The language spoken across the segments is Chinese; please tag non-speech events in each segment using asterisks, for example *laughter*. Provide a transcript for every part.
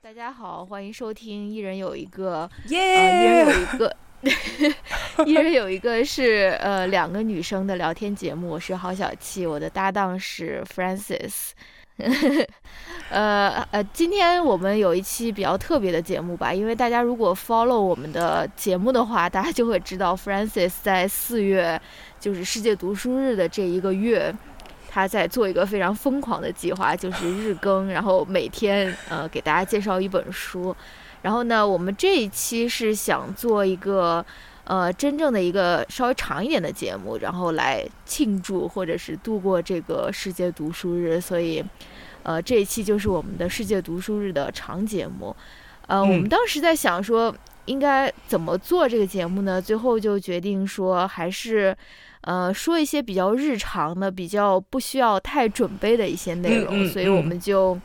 大家好，欢迎收听《一人有一个》，耶、呃，一人有一个，*laughs* 一人有一个是呃两个女生的聊天节目。我是郝小七，我的搭档是 Francis。*laughs* 呃呃，今天我们有一期比较特别的节目吧，因为大家如果 follow 我们的节目的话，大家就会知道 Francis 在四月就是世界读书日的这一个月。他在做一个非常疯狂的计划，就是日更，然后每天呃给大家介绍一本书。然后呢，我们这一期是想做一个呃真正的一个稍微长一点的节目，然后来庆祝或者是度过这个世界读书日。所以，呃，这一期就是我们的世界读书日的长节目。呃，我们当时在想说应该怎么做这个节目呢？最后就决定说还是。呃，说一些比较日常的、比较不需要太准备的一些内容，嗯嗯、所以我们就，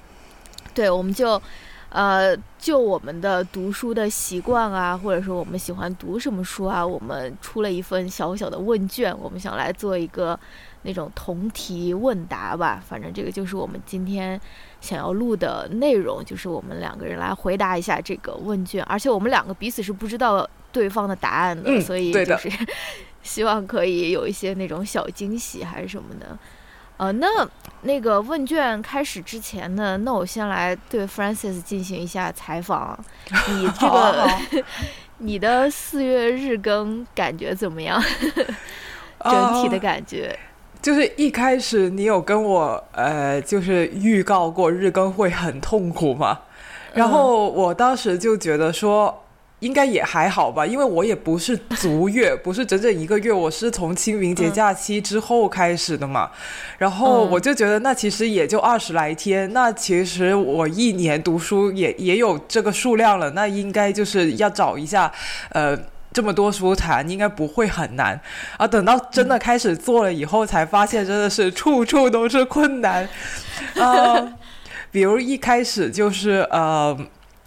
对，我们就，呃，就我们的读书的习惯啊，或者说我们喜欢读什么书啊，我们出了一份小小的问卷，我们想来做一个那种同题问答吧。反正这个就是我们今天想要录的内容，就是我们两个人来回答一下这个问卷，而且我们两个彼此是不知道对方的答案的，嗯、所以就是。希望可以有一些那种小惊喜还是什么的，呃，那那个问卷开始之前呢，那我先来对 Francis 进行一下采访。你这个 *laughs* 你的四月日更感觉怎么样？*laughs* 整体的感觉、呃，就是一开始你有跟我呃，就是预告过日更会很痛苦嘛，然后我当时就觉得说。应该也还好吧，因为我也不是足月，不是整整一个月，我是从清明节假期之后开始的嘛。然后我就觉得，那其实也就二十来天，那其实我一年读书也也有这个数量了，那应该就是要找一下，呃，这么多书谈，应该不会很难。啊，等到真的开始做了以后，才发现真的是处处都是困难。呃，比如一开始就是呃。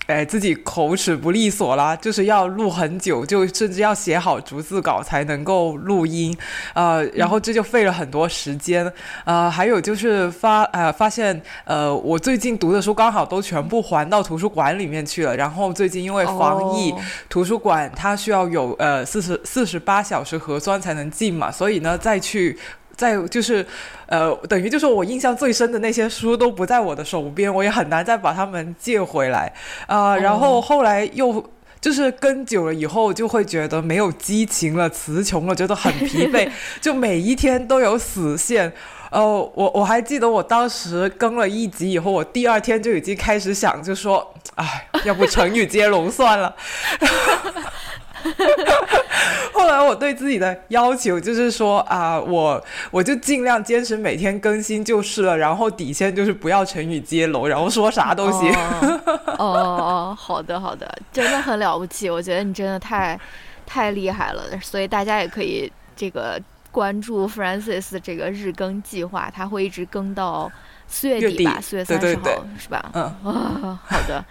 哎，自己口齿不利索啦，就是要录很久，就甚至要写好逐字稿才能够录音，呃，然后这就费了很多时间，呃，还有就是发呃发现呃我最近读的书刚好都全部还到图书馆里面去了，然后最近因为防疫，哦、图书馆它需要有呃四十四十八小时核酸才能进嘛，所以呢再去。再就是，呃，等于就是我印象最深的那些书都不在我的手边，我也很难再把它们借回来啊、呃。然后后来又就是跟久了以后，就会觉得没有激情了，词穷了，觉得很疲惫，*laughs* 就每一天都有死线。呃，我我还记得我当时更了一集以后，我第二天就已经开始想，就说，哎，要不成语接龙算了。*laughs* *laughs* 后来我对自己的要求就是说啊、呃，我我就尽量坚持每天更新就是了，然后底线就是不要成语接龙，然后说啥都行。哦哦哦，好的好的，*laughs* 真的很了不起，我觉得你真的太太厉害了，所以大家也可以这个关注 Francis 这个日更计划，他会一直更到四月底吧，四月三十号是吧？嗯，啊，好的。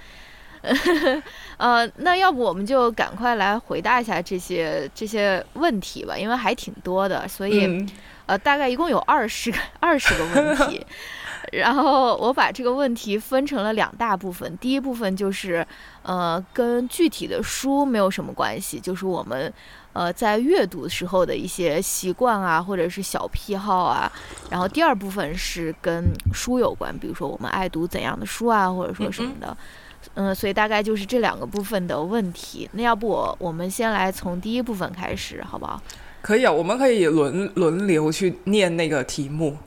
*laughs* 呃，那要不我们就赶快来回答一下这些这些问题吧，因为还挺多的，所以、嗯、呃，大概一共有二十个二十个问题，*laughs* 然后我把这个问题分成了两大部分，第一部分就是呃跟具体的书没有什么关系，就是我们呃在阅读时候的一些习惯啊，或者是小癖好啊，然后第二部分是跟书有关，比如说我们爱读怎样的书啊，或者说什么的。嗯。嗯，所以大概就是这两个部分的问题。那要不我我们先来从第一部分开始，好不好？可以啊，我们可以轮轮流去念那个题目。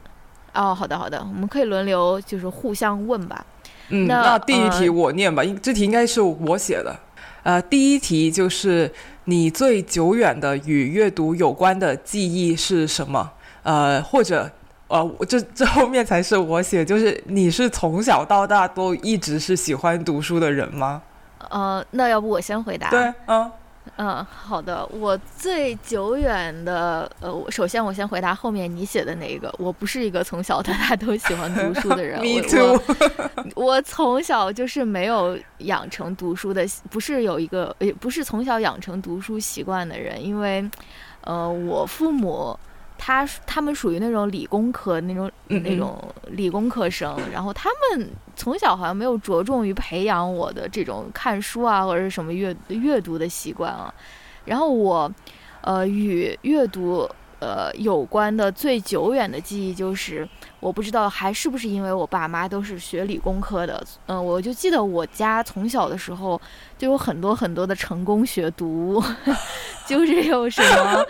哦，好的好的，我们可以轮流就是互相问吧。嗯，那那第一题呃我念吧，因、这题应该是我写的。呃，第一题就是你最久远的与阅读有关的记忆是什么？呃，或者。呃，这这后面才是我写，就是你是从小到大都一直是喜欢读书的人吗？呃，那要不我先回答？对，嗯嗯，好的。我最久远的，呃，我首先我先回答后面你写的那个。我不是一个从小到大都喜欢读书的人。*laughs* me 我 too。*laughs* 我我从小就是没有养成读书的，不是有一个，也不是从小养成读书习惯的人，因为，呃，我父母他他们属于那种理工科那种那种理工科生，然后他们从小好像没有着重于培养我的这种看书啊或者是什么阅阅读的习惯啊。然后我，呃，与阅读呃有关的最久远的记忆就是，我不知道还是不是因为我爸妈都是学理工科的，嗯、我就记得我家从小的时候就有很多很多的成功学读物，*laughs* 就是有什么。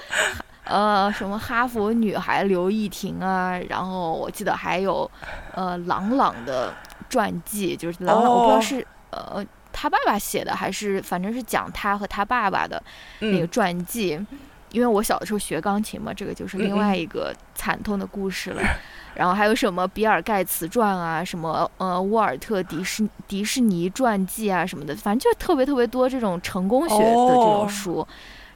呃，什么哈佛女孩刘亦婷啊，然后我记得还有，呃，朗朗的传记，就是朗朗，我不知道哦是呃他爸爸写的，还是反正是讲他和他爸爸的那个嗯传记。因为我小的时候学钢琴嘛，这个就是另外一个惨痛的故事了。然后还有什么比尔盖茨传啊，什么呃沃尔特迪士迪士尼传记啊什么的，反正就特别特别多这种成功学的这种哦书。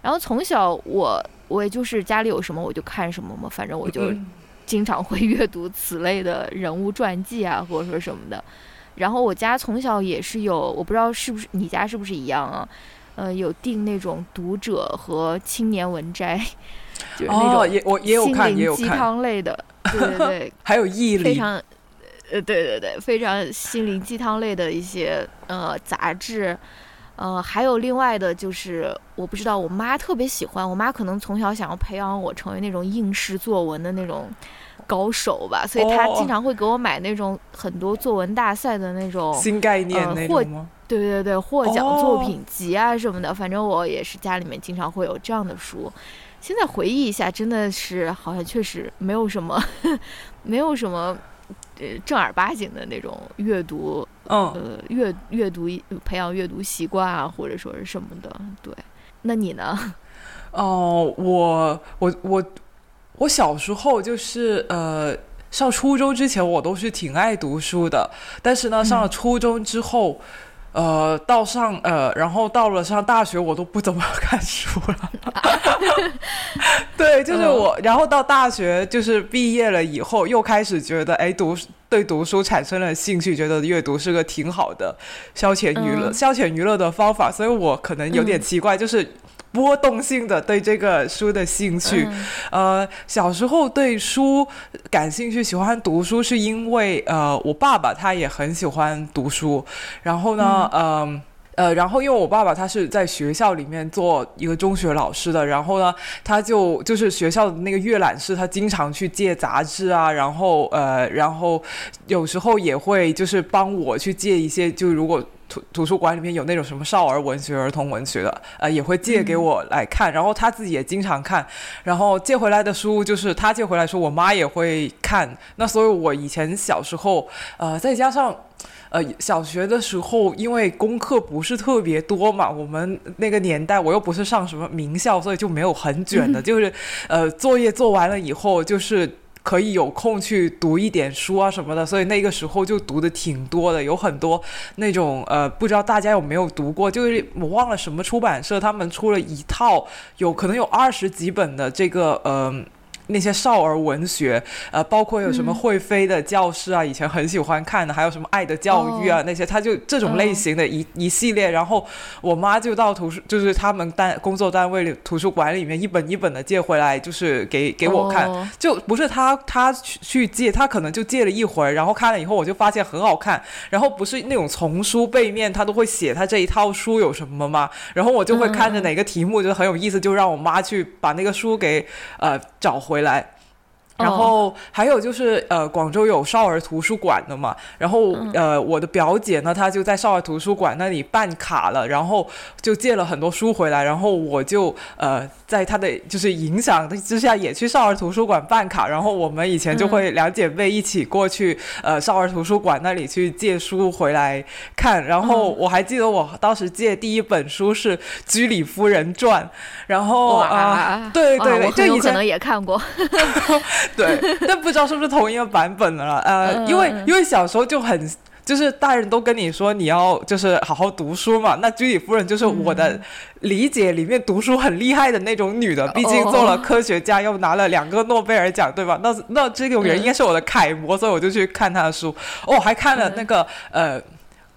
然后从小我我也就是家里有什么我就看什么嘛，反正我就嗯经常会阅读此类的人物传记啊，或者说什么的。然后我家从小也是有，我不知道是不是你家是不是一样啊？呃，有订那种读者和青年文摘，就是那哦，种也我也有心看，也灵鸡，汤类的，对对对，*laughs* 还有毅力，非常，呃，对对对，非常心灵鸡汤类的一些呃杂志，呃，还有另外的就是，我不知道，我妈特别喜欢，我妈可能从小想要培养我成为那种应试作文的那种高手吧，所以她哦经常会给我买那种很多作文大赛的那种。新概念那种吗？对对对，获奖作哦品集啊什么的，反正我也是家里面经常会有这样的书。现在回忆一下，真的是好像确实没有什么，*laughs* 没有什么，呃，正儿八经的那种阅读，嗯，呃，阅阅读培养阅读习惯啊，或者说是什么的。对，那你呢？*laughs* 哦，我我我我小时候就是呃。上初中之前，我都是挺爱读书的，但是呢，上了初中之后，呃，到上呃，然后到了上大学，我都不怎么 *laughs* 看书了。*laughs* 对，就是我，然后到大学就是毕业了以后，又开始觉得，哎，读对读书产生了兴趣，觉得阅读是个挺好的消遣娱乐、嗯消遣娱乐的方法，所以我可能有点嗯奇怪，就是。波动性的对这个书的兴趣，嗯呃，小时候对书感兴趣，喜欢读书，是因为呃，我爸爸他也很喜欢读书，然后呢，嗯。呃，然后因为我爸爸他是在学校里面做一个中学老师的，然后呢，他就就是学校的那个阅览室，他经常去借杂志啊，然后呃，然后有时候也会就是帮我去借一些，就如果图图书馆里面有那种什么少儿文学、儿童文学的，呃，也会借给我来看，然后他自己也经常看，然后借回来的书就是他借回来的书，我妈也会看，那所以我以前小时候，呃，再加上。呃，小学的时候，因为功课不是特别多嘛，我们那个年代我又不是上什么名校，所以就没有很卷的，*laughs* 就是呃，作业做完了以后，就是可以有空去读一点书啊什么的，所以那个时候就读的挺多的，有很多那种呃，不知道大家有没有读过，就是我忘了什么出版社，他们出了一套有可能有二十几本的这个呃。那些少儿文学，呃，包括有什么嗯会飞的教室啊，以前很喜欢看的，还有什么爱的教育啊，哦那些，他就这种类型的一、一系列。然后我妈就到图书，就是他们单工作单位里图书馆里面一本一本的借回来，就是给给我看。哦就不是他他去去借，他可能就借了一会儿，然后看了以后我就发现很好看，然后不是那种丛书背面他都会写他这一套书有什么嘛？然后我就会看着哪个题目觉得很有意思，就让我妈去把那个书给呃找回来。然后还有就是，呃，广州有少儿图书馆的嘛，然后呃，我的表姐呢，她就在少儿图书馆那里办卡了，然后就借了很多书回来，然后我就呃，在她的就是影响之下，也去少儿图书馆办卡，然后我们以前就会两姐妹一起过去，呃，少儿图书馆那里去借书回来看，然后我还记得我当时借第一本书是《居里夫人传》，然后啊、哇，对对我就以前也看过。*laughs* *laughs* 对，但不知道是不是同一个版本的了。呃，嗯因为嗯因为小时候就很。就是大人都跟你说你要就是好好读书嘛，那居里夫人就是我的嗯理解里面读书很厉害的那种女的，毕竟做了科学家，又拿了两个诺贝尔奖，对吧？那那这种人嗯应该是我的楷模，所以我就去看她的书。哦，还看了那个呃。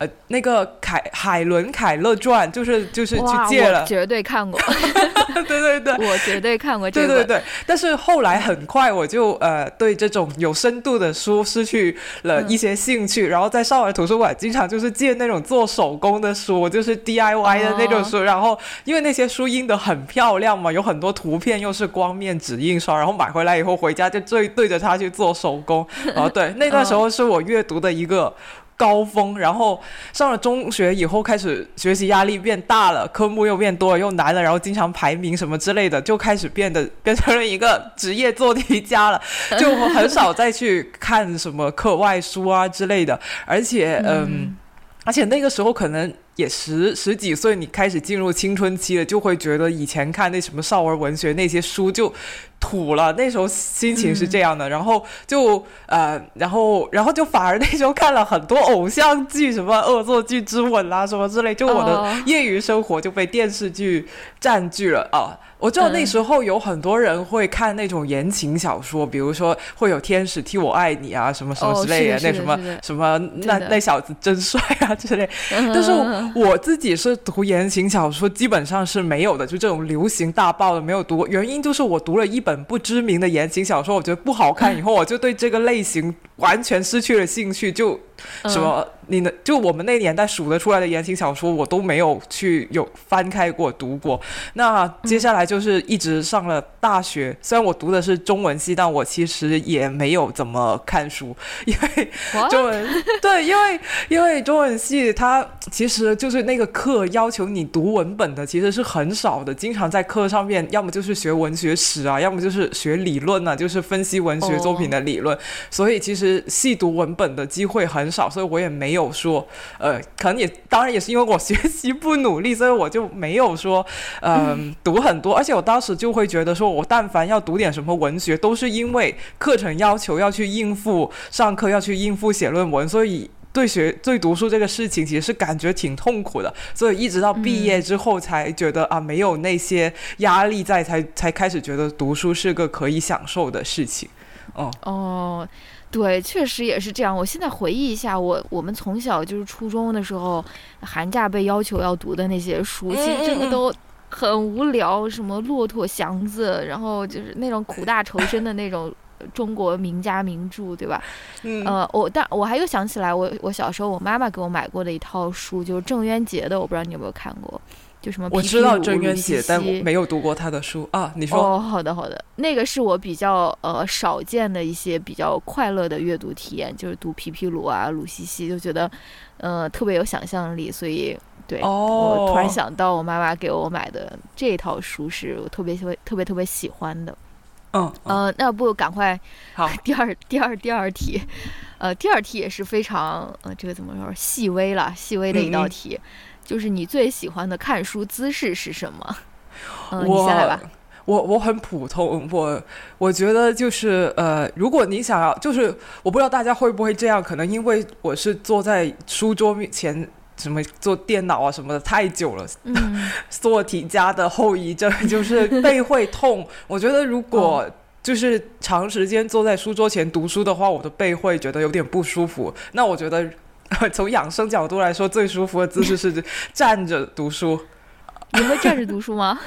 呃那个凯海伦凯勒传，就是就是去，借了，绝对看过，*laughs* 对对对。我绝对看过这个。对对对，但是后来很快我就呃对这种有深度的书失去了一些兴趣，然后在少儿图书馆经常就是借那种做手工的书，就是 DIY 的那种书，然后因为那些书印的很漂亮嘛，有很多图片，又是光面纸印刷，然后买回来以后回家就对对着它去做手工，然后对那段 *laughs* 时候是我阅读的一个。高峰，然后上了中学以后，开始学习压力变大了，科目又变多了，又难了，然后经常排名什么之类的，就开始变得 *laughs* 变成了一个职业做题家了，*laughs* 就很少再去看什么课外书啊之类的，而且嗯，而且那个时候可能。也十十几岁，你开始进入青春期了，就会觉得以前看那什么少儿文学那些书就土了。那时候心情是这样的，然后就呃，然后然后就反而那时候看了很多偶像剧，什么《恶作剧之吻》啦，什么之类，就我的业余生活就被电视剧占据了啊。我知道那时候有很多人会看那种言情小说，比如说会有《天使替我爱你》啊，什么什么之类的，那什么什么那那小子真帅啊之类。但是我我自己是读言情小说，基本上是没有的，就这种流行大爆的没有读。原因就是我读了一本不知名的言情小说，我觉得不好看，以后我就对这个类型完全失去了兴趣，就什么。你能？就我们那年代数得出来的言情小说，我都没有去有翻开过读过。那接下来就是一直上了大学，虽然我读的是中文系，但我其实也没有怎么看书，因为中文对，因为因为中文系它其实就是那个课要求你读文本的其实是很少的，经常在课上面要么就是学文学史啊，要么就是学理论啊，就是分析文学作品的理论，所以其实细读文本的机会很少，所以我也没有。说，呃，可能也当然也是因为我学习不努力，所以我就没有说，嗯，读很多。而且我当时就会觉得，说我但凡要读点什么文学，都是因为课程要求要去应付上课，要去应付写论文，所以对学对读书这个事情，其实是感觉挺痛苦的。所以一直到毕业之后，才觉得啊，没有那些压力在，才才开始觉得读书是个可以享受的事情。哦哦。对，确实也是这样。我现在回忆一下，我我们从小就是初中的时候，寒假被要求要读的那些书，其实真的都很无聊，什么《骆驼祥子》，然后就是那种苦大仇深的那种中国名家名著，对吧？嗯。呃，我但我还又想起来，我我小时候我妈妈给我买过的一套书，就是郑渊洁的，我不知道你有没有看过。就什么？我知道郑渊洁，但我没有读过他的书啊。你说哦，好的好的，那个是我比较呃少见的一些比较快乐的阅读体验，就是读皮皮鲁啊、鲁西西，就觉得呃特别有想象力。所以对我突然想到，我妈妈给我买的这套书是我特别特别特别特别喜欢的。嗯呃，那不赶快好，*laughs* 第二第二第二题，呃，第二题也是非常呃这个怎么说细微了，细微的一道题。就是你最喜欢的看书姿势是什么？*laughs* 嗯，你先来吧。我我很普通，我我觉得就是呃，如果你想要，就是我不知道大家会不会这样，可能因为我是坐在书桌面前，什么做电脑啊什么的太久了，*laughs* 做题家的后遗症就是背会痛。*laughs* 我觉得如果就是长时间坐在书桌前读书的话，我的背会觉得有点不舒服。那我觉得。*laughs* 从养生角度来说，最舒服的姿势是站着读书。你会站着读书吗？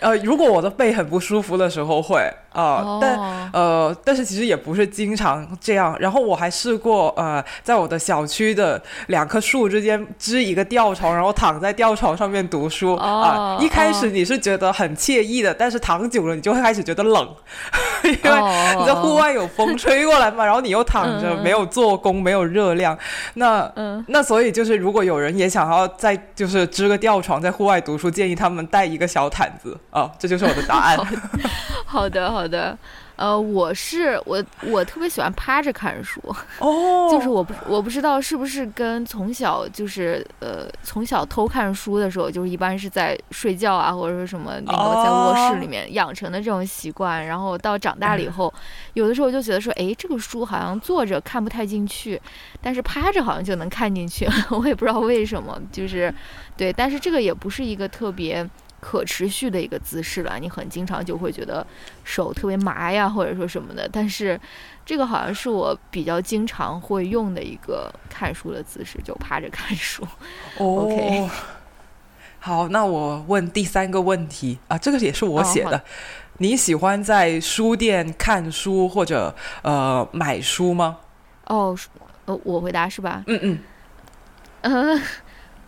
呃，如果我的背很不舒服的时候会啊，但呃，但是其实也不是经常这样。然后我还试过呃，在我的小区的两棵树之间支一个吊床，然后躺在吊床上面读书啊。一开始你是觉得很惬意的，但是躺久了你就会开始觉得冷，*laughs* 因为你在户外有风吹过来嘛，然后你又躺着没有做工，没有热量。那那所以就是如果有人也想要在就是支个吊床在户外读书，建议他们带一个小毯子。哦，这就是我的答案。*laughs* 好的，好的。呃，我是我，我特别喜欢趴着看书。哦，就是我不我不知道是不是跟从小就是呃从小偷看书的时候，就是一般是在睡觉啊，或者说什么那个在卧室里面养成的这种习惯。然后到长大了以后，有的时候就觉得说，哎，这个书好像坐着看不太进去，但是趴着好像就能看进去。*laughs* 我也不知道为什么，就是对，但是这个也不是一个特别。可持续的一个姿势了。你很经常就会觉得手特别麻呀，或者说什么的。但是这个好像是我比较经常会用的一个看书的姿势，就趴着看书。*laughs* OK，好，那我问第三个问题啊，这个也是我写的。你喜欢在书店看书或者呃买书吗？哦，呃，我回答是吧？嗯嗯。嗯，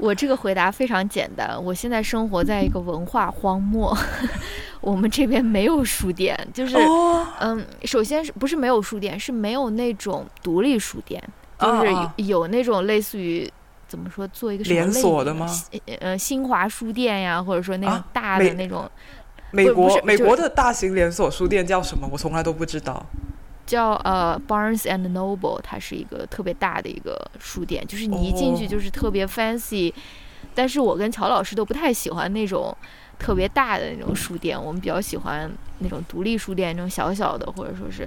我这个回答非常简单。我现在生活在一个文化荒漠，*laughs* 我们这边没有书店，就是嗯，首先是不是没有书店，是没有那种独立书店，就是有那种类似于怎么说做一个连锁的吗？呃，新华书店呀，或者说那种大的那种。美国美国的大型连锁书店叫什么？我从来都不知道。叫呃 Barnes and Noble，它是一个特别大的一个书店，就是你一进去就是特别 fancy。但是我跟乔老师都不太喜欢那种特别大的那种书店，我们比较喜欢那种独立书店，那种小小的，或者说是。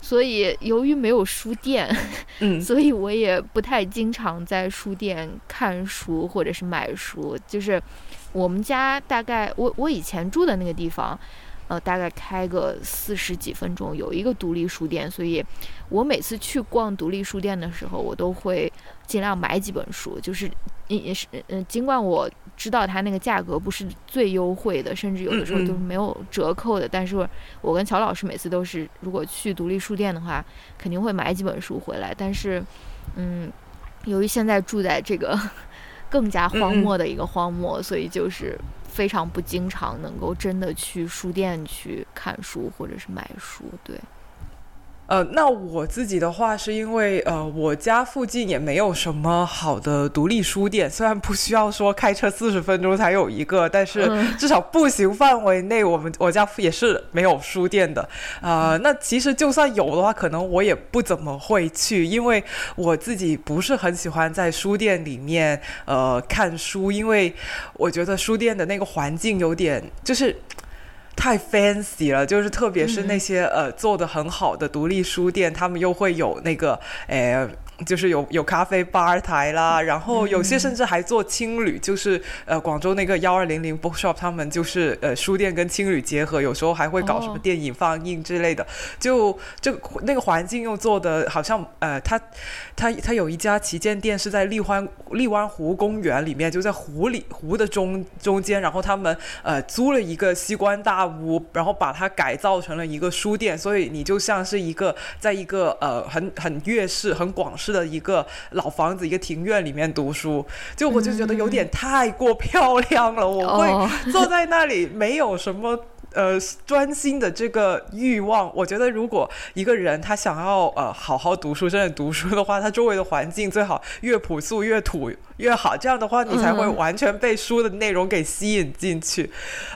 所以由于没有书店，*laughs* 嗯，所以我也不太经常在书店看书或者是买书，就是。我们家大概我我以前住的那个地方，呃，大概开个四十几分钟有一个独立书店，所以我每次去逛独立书店的时候，我都会尽量买几本书。就是也是嗯，尽管我知道它那个价格不是最优惠的，甚至有的时候都是没有折扣的，但是我跟乔老师每次都是，如果去独立书店的话，肯定会买几本书回来。但是，嗯，由于现在住在这个。*laughs* 更加荒漠的一个荒漠，所以就是非常不经常能够真的去书店去看书或者是买书，对。呃，那我自己的话是因为呃，我家附近也没有什么好的独立书店，虽然不需要说开车四十分钟才有一个，但是至少步行范围内，我们我家也是没有书店的。啊，那其实就算有的话，可能我也不怎么会去，因为我自己不是很喜欢在书店里面呃看书，因为我觉得书店的那个环境有点就是。太 fancy 了，就是特别是那些呃做的很好的独立书店，他们又会有那个诶。就是有有咖啡吧台啦，然后有些甚至还做青旅，就是呃广州那个幺二零零 bookshop，他们就是呃书店跟青旅结合，有时候还会搞什么电影放映之类的。就这那个环境又做的好像呃，他他他有一家旗舰店是在荔湾荔湾湖公园里面，就在湖里湖的中中间，然后他们呃租了一个西关大屋，然后把它改造成了一个书店，所以你就像是一个在一个呃很很粤式很广式。的一个老房子，一个庭院里面读书，就我就觉得有点太过漂亮了，我会坐在那里没有什么呃专心的这个欲望。我觉得如果一个人他想要呃好好读书，真的读书的话，他周围的环境最好越朴素越土越好，这样的话你才会完全被书的内容给吸引进去。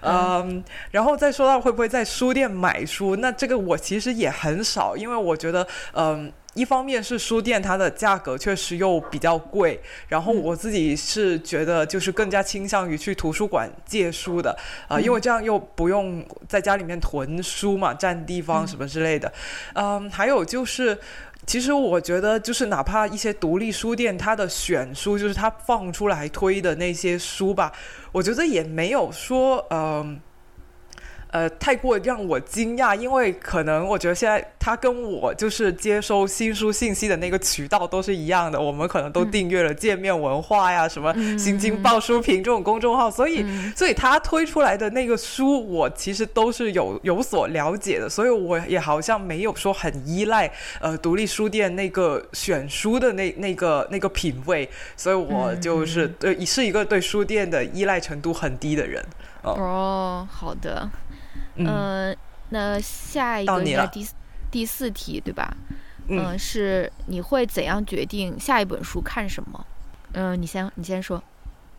嗯，然后再说到会不会在书店买书，那这个我其实也很少，因为我觉得嗯。一方面是书店，它的价格确实又比较贵，然后我自己是觉得就是更加倾向于去图书馆借书的啊，因为这样又不用在家里面囤书嘛，占地方什么之类的。嗯，还有就是，其实我觉得就是哪怕一些独立书店，它的选书就是它放出来推的那些书吧，我觉得也没有说嗯。呃，太过让我惊讶，因为可能我觉得现在他跟我就是接收新书信息的那个渠道都是一样的，我们可能都订阅了界面文化呀、什么新京报书评这种公众号，所以所以他推出来的那个书，我其实都是有有所了解的，所以我也好像没有说很依赖呃独立书店那个选书的那那个那个品味，所以我就是对是一个对书店的依赖程度很低的人。哦，好的。嗯，那下一个第第四题对吧？嗯，是你会怎样决定下一本书看什么？嗯，你先你先说。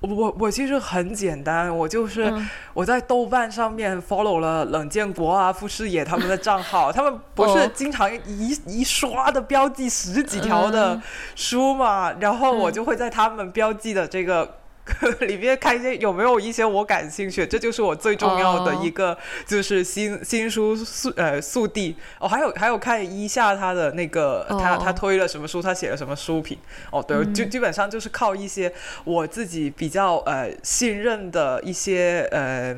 我我我其实很简单，我就是我在豆瓣上面 follow 了冷建国啊、傅视野他们的账号，*laughs* 他们不是经常一一刷的标记十几条的书嘛，然后我就会在他们标记的这个。*laughs* 里面看一些有没有一些我感兴趣，这就是我最重要的一个，就是新新书速呃速递。哦，还有还有看一下他的那个他他推了什么书，他写了什么书评。哦，对，就基本上就是靠一些我自己比较呃信任的一些呃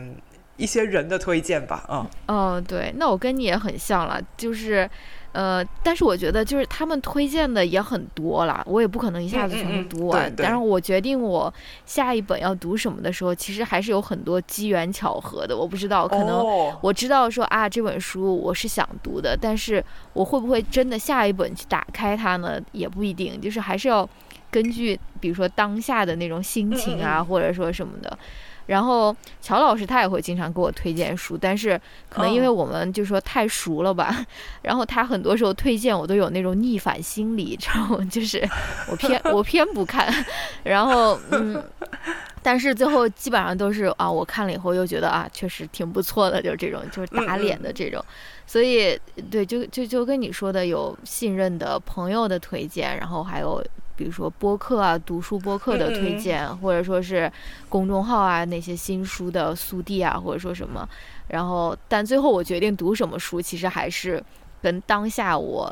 一些人的推荐吧，嗯，哦，对，那我跟你也很像了，就是。呃，但是我觉得就是他们推荐的也很多了，我也不可能一下子全部读完。但是我决定我下一本要读什么的时候，其实还是有很多机缘巧合的。我不知道，可能我知道说啊，这本书我是想读的，但是我会不会真的下一本去打开它呢？也不一定，就是还是要根据比如说当下的那种心情啊，或者说什么的。然后乔老师他也会经常给我推荐书，但是可能因为我们就说太熟了吧，*laughs* 然后他很多时候推荐我都有那种逆反心理，*laughs* 然后就是我偏我偏不看，然后嗯，但是最后基本上都是啊，我看了以后又觉得啊，确实挺不错的，就是这种就是打脸的这种，所以对，就就就跟你说的有信任的朋友的推荐，然后还有。比如说播客啊，读书播客的推荐，或者说是公众号啊，那些新书的速递啊，或者说什么，然后，但最后我决定读什么书，其实还是跟当下我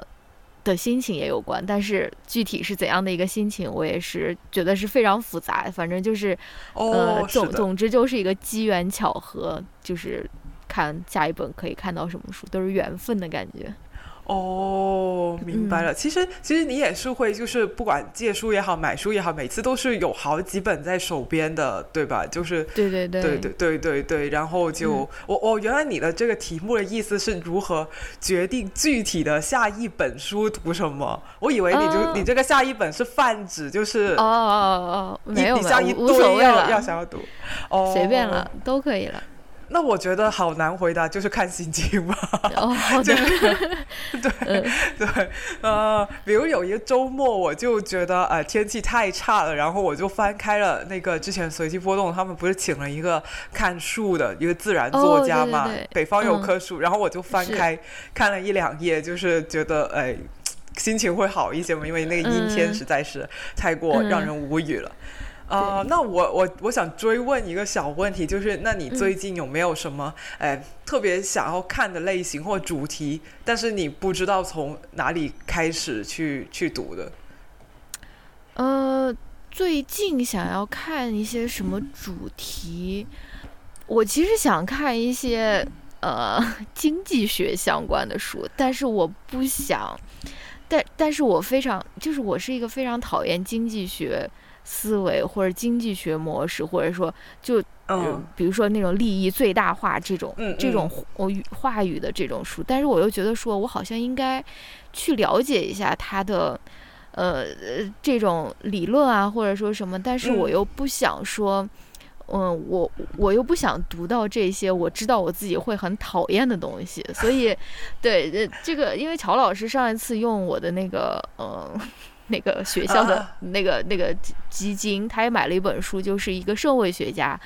的心情也有关。但是具体是怎样的一个心情，我也是觉得是非常复杂。反正就是，呃，总总之就是一个机缘巧合，就是看下一本可以看到什么书，都是缘分的感觉。哦，明白了。其实，其实你也是会，就是不管借书也好，买书也好，每次都是有好几本在手边的，对吧？就是对对对对对对对对。然后就我我原来你的这个题目的意思是如何决定具体的下一本书读什么？我以为你就你这个下一本是泛指，就是哦哦哦，没有没有，无所谓了，要想要读，哦，随便了，都可以了。那我觉得好难回答，就是看心情吧。哦，*laughs* *laughs* 对对对，呃，比如有一个周末，我就觉得呃天气太差了，然后我就翻开了那个之前随机波动，他们不是请了一个看树的一个自然作家嘛？北方有棵树，然后我就翻开看了一两页，就是觉得哎心情会好一些嘛，因为那个阴天实在是太过让人无语了。啊，那我我我想追问一个小问题，就是那你最近有没有什么哎特别想要看的类型或主题，但是你不知道从哪里开始去去读的？呃，最近想要看一些什么主题？我其实想看一些呃经济学相关的书，但是我不想，但但是我非常就是我是一个非常讨厌经济学。思维或者经济学模式，或者说就嗯，比如说那种利益最大化这种这种语话语的这种书，但是我又觉得说我好像应该去了解一下它的呃这种理论啊，或者说什么，但是我又不想说，嗯，我我又不想读到这些我知道我自己会很讨厌的东西，所以对呃这个，因为乔老师上一次用我的那个嗯。那个学校的那个那个基金，他也买了一本书，就是一个社会学家，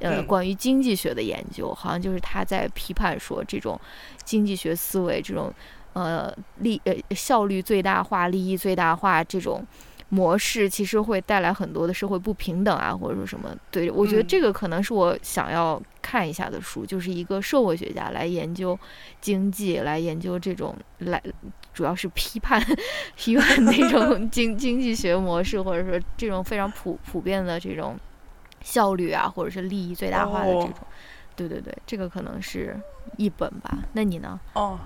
呃，关于经济学的研究，好像就是他在批判说，这种经济学思维，这种呃利呃效率最大化、利益最大化这种。模式其实会带来很多的社会不平等啊，或者说什么？对我觉得这个可能是我想要看一下的书，就是一个社会学家来研究经济，来研究这种来，主要是批判 *laughs* 批判那种 *laughs* 经经济学模式，或者说这种非常普普遍的这种效率啊，或者是利益最大化的这种。对对对，这个可能是一本吧。那你呢？哦。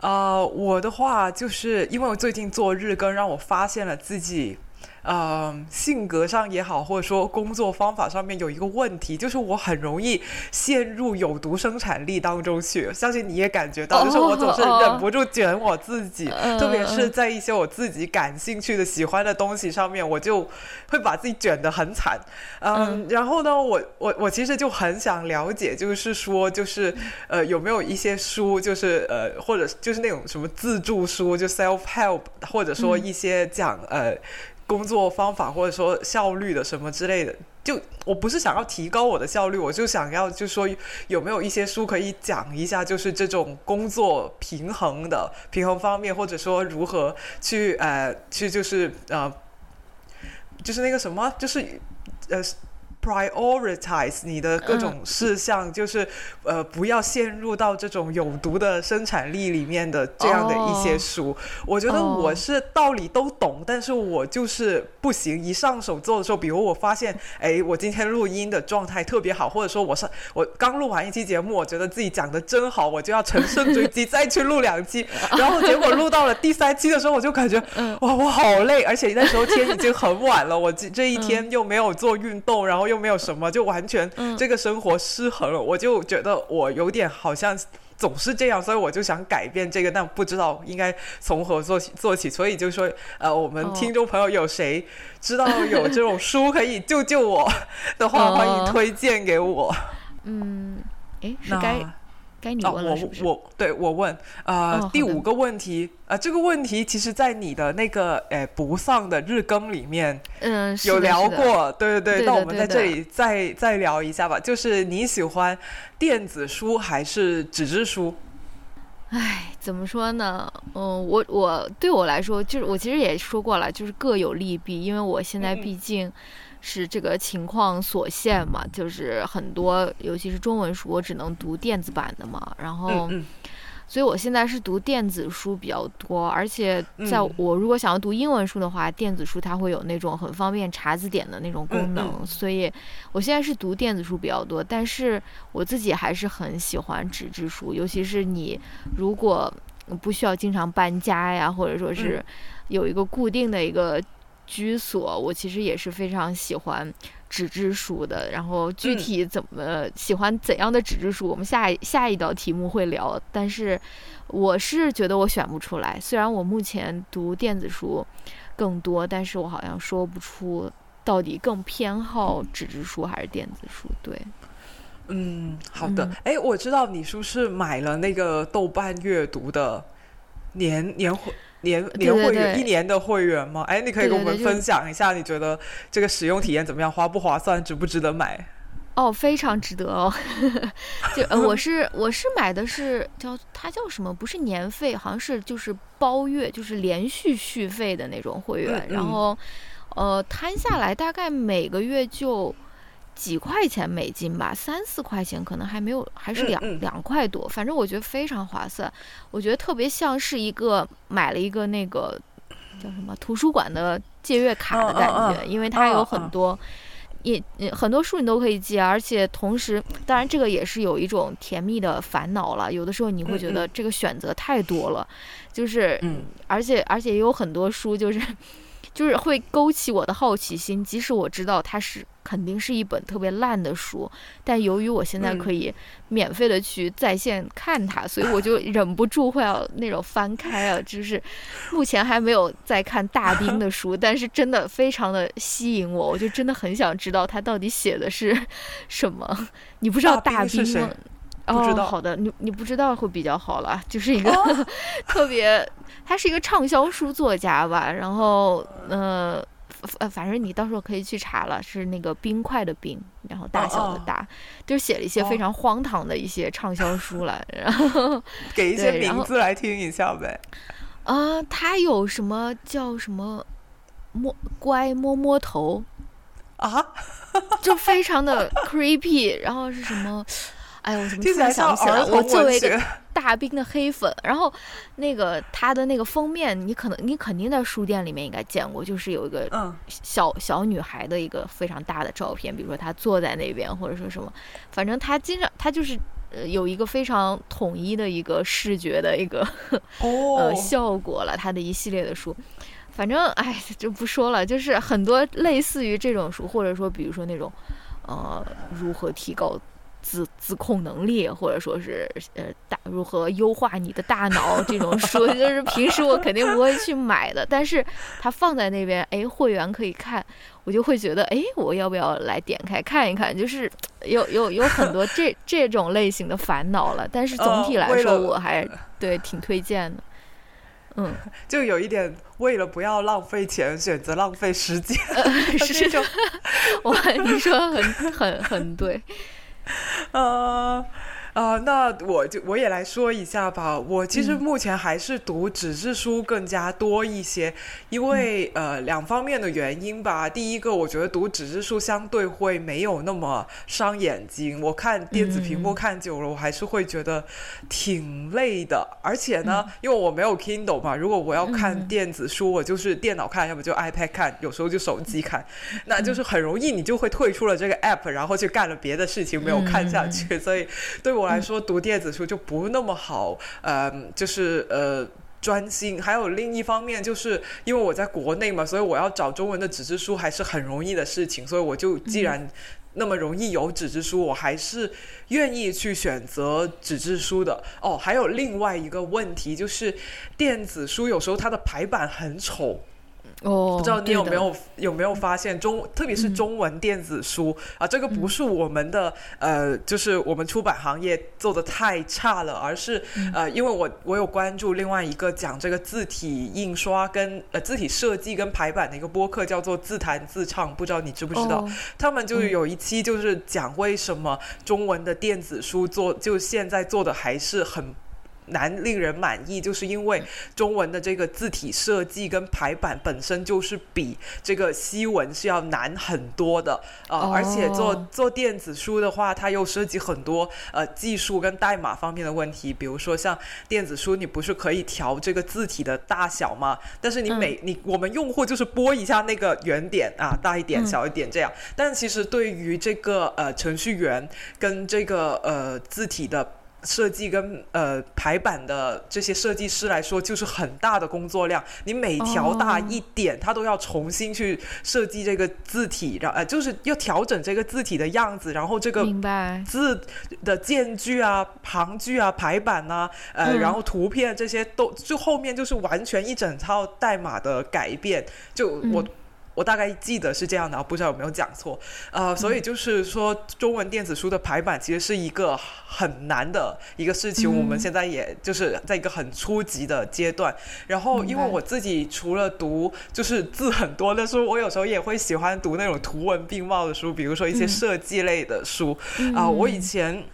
呃，我的话就是因为我最近做日更，让我发现了自己。呃，性格上也好，或者说工作方法上面有一个问题，就是我很容易陷入有毒生产力当中去。相信你也感觉到，就是我总是忍不住卷我自己，特别是在一些我自己感兴趣的、喜欢的东西上面，我就会把自己卷得很惨。嗯，然后呢，我我我其实就很想了解，就是说，就是呃，有没有一些书，就是呃，或者就是那种什么自助书，就 self help，或者说一些讲呃。工作方法或者说效率的什么之类的，就我不是想要提高我的效率，我就想要就说有没有一些书可以讲一下，就是这种工作平衡的平衡方面，或者说如何去呃去就是呃就是那个什么，就是呃 prioritize 你的各种事项，就是呃不要陷入到这种有毒的生产力里面的这样的一些书。我觉得我是道理都懂，但是我就是不行。一上手做的时候，比如我发现，哎，我今天录音的状态特别好，或者说我上我刚录完一期节目，我觉得自己讲的真好，我就要乘胜追击再去录两期，*laughs* 然后结果录到了第三期的时候，我就感觉 *laughs* 哇，我好累，而且那时候天已经很晚了，我这这一天又没有做运动，然后。又没有什么，就完全这个生活失衡了。我就觉得我有点好像总是这样，所以我就想改变这个，但不知道应该从何做起做起。所以就说，呃，我们听众朋友有谁知道有这种书可以救救我的话，欢迎推荐给我。嗯，诶，是该。该你问了？我我对我问，呃，第五个问题，呃，这个问题其实，在你的那个诶不丧的日更里面，嗯，有聊过，对对对。那我们在这里再再聊一下吧，就是你喜欢电子书还是纸质书？唉，怎么说呢？嗯，我我对我来说，就是我其实也说过了，就是各有利弊，因为我现在毕竟。是这个情况所限嘛？就是很多，尤其是中文书，我只能读电子版的嘛。然后，所以我现在是读电子书比较多。而且，在我如果想要读英文书的话，电子书它会有那种很方便查字典的那种功能。所以，我现在是读电子书比较多。但是，我自己还是很喜欢纸质书，尤其是你如果不需要经常搬家呀，或者说是有一个固定的一个。居所，我其实也是非常喜欢纸质书的。然后具体怎么喜欢怎样的纸质书，我们下下一道题目会聊。但是我是觉得我选不出来。虽然我目前读电子书更多，但是我好像说不出到底更偏好纸质书还是电子书。对，嗯，好的。哎，我知道你是不是买了那个豆瓣阅读的年年会。年年会员一年的会员吗？哎，你可以跟我们分享一下，你觉得这个使用体验怎么样？划不划算？值不值得买？哦，非常值得哦！*laughs* 就呃我是我是买的是叫它叫什么？不是年费，好像是就是包月，就是连续续费的那种会员。然后呃，摊下来大概每个月就。几块钱美金吧，三四块钱可能还没有，还是两两块多。反正我觉得非常划算，我觉得特别像是一个买了一个那个叫什么图书馆的借阅卡的感觉，因为它有很多，也很多书你都可以借，而且同时，当然这个也是有一种甜蜜的烦恼了。有的时候你会觉得这个选择太多了，就是，而且而且也有很多书就是。就是会勾起我的好奇心，即使我知道它是肯定是一本特别烂的书，但由于我现在可以免费的去在线看它，所以我就忍不住会要那种翻开啊。就是目前还没有在看大兵的书，但是真的非常的吸引我，我就真的很想知道他到底写的是 *laughs* 什么。你不知道大兵吗？哦，好的，你你不知道会比较好了，就是一个 *laughs* 特别，他是一个畅销书作家吧，然后呃，反正你到时候可以去查了，是那个冰块的冰，然后大小的大，就写了一些非常荒唐的一些畅销书了，然后 *laughs* 给一些名字来听一下呗。啊，他有什么叫什么摸乖摸摸头啊，就非常的 creepy，然后是什么？哎我怎么突然想不起来？我作为一个大兵的黑粉，然后那个他的那个封面，你可能你肯定在书店里面应该见过，就是有一个小小女孩的一个非常大的照片，比如说她坐在那边，或者说什么，反正他经常他就是呃有一个非常统一的一个视觉的一个 *laughs* 呃效果了，他的一系列的书，反正哎就不说了，就是很多类似于这种书，或者说比如说那种呃如何提高。自自控能力，或者说是呃大如何优化你的大脑这种 *laughs* 书，就是平时我肯定不会去买的，但是它放在那边，哎，会员可以看，我就会觉得，哎，我要不要来点开看一看？就是有有有很多这 *laughs* 这种类型的烦恼了，但是总体来说，我还 *laughs* 对挺推荐的。嗯，就有一点为了不要浪费钱，选择浪费时间，是这种。我你说很很很对。*laughs* 呃，啊，那我就我也来说一下吧。我其实目前还是读纸质书更加多一些，因为呃两方面的原因吧。第一个，我觉得读纸质书相对会没有那么伤眼睛。我看电子屏幕看久了，我还是会觉得挺累的。而且呢，因为我没有 Kindle 嘛，如果我要看电子书，我就是电脑看，要么就 iPad 看，有时候就手机看，那就是很容易你就会退出了这个 App，然后去干了别的事情，没有看下去。所以对我来说，读电子书就不那么好，呃，就是呃专心。还有另一方面，就是因为我在国内嘛，所以我要找中文的纸质书还是很容易的事情。所以我就既然那么容易有纸质书，我还是愿意去选择纸质书的。哦，还有另外一个问题就是，电子书有时候它的排版很丑。哦，不知道你有没有有没有发现中，特别是中文电子书啊，这个不是我们的呃，就是我们出版行业做的太差了，而是呃，因为我我有关注另外一个讲这个字体印刷跟呃字体设计跟排版的一个播客，叫做自弹自唱，不知道你知不知道？他们就有一期就是讲为什么中文的电子书做就现在做的还是很。难令人满意，就是因为中文的这个字体设计跟排版本身就是比这个西文是要难很多的啊，而且做做电子书的话，它又涉及很多呃技术跟代码方面的问题，比如说像电子书，你不是可以调这个字体的大小吗？但是你每你我们用户就是拨一下那个圆点啊，大一点、小一点这样，但其实对于这个呃程序员跟这个呃字体的。设计跟呃排版的这些设计师来说，就是很大的工作量。你每调大一点，他都要重新去设计这个字体，然呃就是要调整这个字体的样子，然后这个字的间距啊、行距啊、排版啊，呃，然后图片这些都就后面就是完全一整套代码的改变。就我。我大概记得是这样的，不知道有没有讲错。呃，所以就是说，中文电子书的排版其实是一个很难的一个事情。我们现在也就是在一个很初级的阶段。然后，因为我自己除了读就是字很多的书，我有时候也会喜欢读那种图文并茂的书，比如说一些设计类的书。啊，我以前。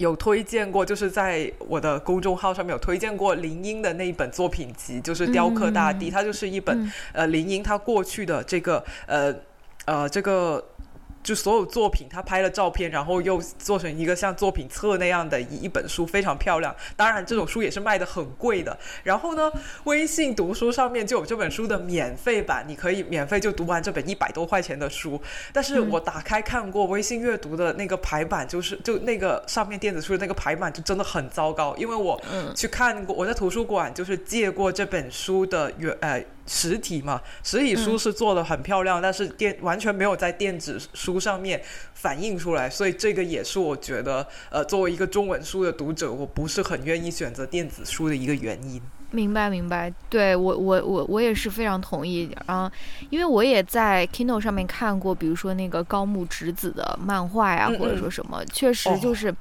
有推荐过，就是在我的公众号上面有推荐过林英的那一本作品集，就是《雕刻大地》，它就是一本呃林英他过去的这个呃呃这个。就所有作品，他拍了照片，然后又做成一个像作品册那样的一一本书，非常漂亮。当然，这种书也是卖的很贵的。然后呢，微信读书上面就有这本书的免费版，你可以免费就读完这本一百多块钱的书。但是我打开看过微信阅读的那个排版，就是就那个上面电子书的那个排版就真的很糟糕。因为我去看过，我在图书馆就是借过这本书的原呃。实体嘛，实体书是做的很漂亮，但是电完全没有在电子书上面反映出来，所以这个也是我觉得，呃，作为一个中文书的读者，我不是很愿意选择电子书的一个原因。明白，明白，对我，我，我，我也是非常同意啊，因为我也在 Kindle 上面看过，比如说那个高木直子的漫画呀，或者说什么，确实就是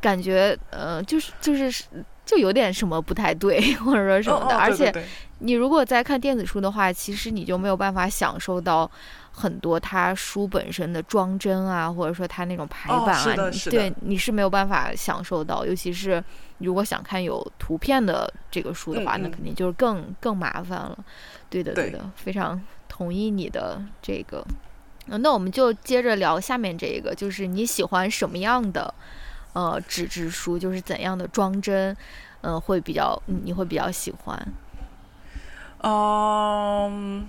感觉，呃，就是就是。就有点什么不太对，或者说什么的，而且你如果在看电子书的话，其实你就没有办法享受到很多它书本身的装帧啊，或者说它那种排版啊，对，你是没有办法享受到。尤其是如果想看有图片的这个书的话，那肯定就是更更麻烦了。对的，对的，非常同意你的这个。那我们就接着聊下面这个，就是你喜欢什么样的？呃，纸质书就是怎样的装帧，嗯，会比较，你会比较喜欢。嗯，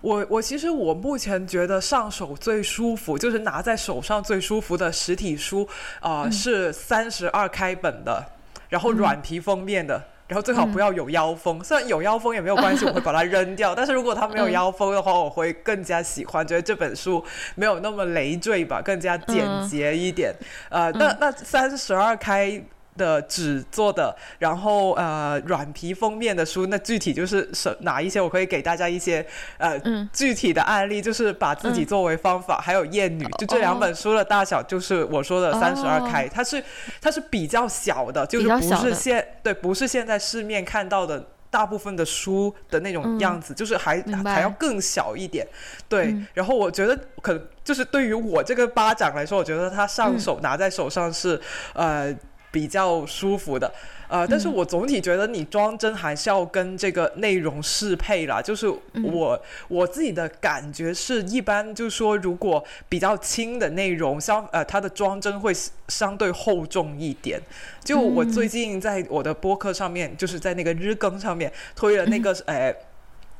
我我其实我目前觉得上手最舒服，就是拿在手上最舒服的实体书啊，是三十二开本的，然后软皮封面的。然后最好不要有腰封，虽然有腰封也没有关系，我会把它扔掉。但是如果它没有腰封的话，我会更加喜欢，觉得这本书没有那么累赘吧，更加简洁一点。呃，那那三十二开。的纸做的，然后呃软皮封面的书，那具体就是什哪一些？我可以给大家一些呃具体的案例，就是把自己作为方法，还有艳女，就这两本书的大小就是我说的三十二开，它是它是比较小的，就是不是现对不是现在市面看到的。大部分的书的那种样子，就是还还要更小一点。对，嗯然后我觉得可能就是对于我这个巴掌来说，我觉得它上手拿在手上是、呃比较舒服的。呃，但是我总体觉得你装帧还是要跟这个内容适配啦。就是我、我自己的感觉是一般，就是说如果比较轻的内容，相呃它的装帧会相对厚重一点。就我最近在我的播客上面，就是在那个日更上面推了那个、呃。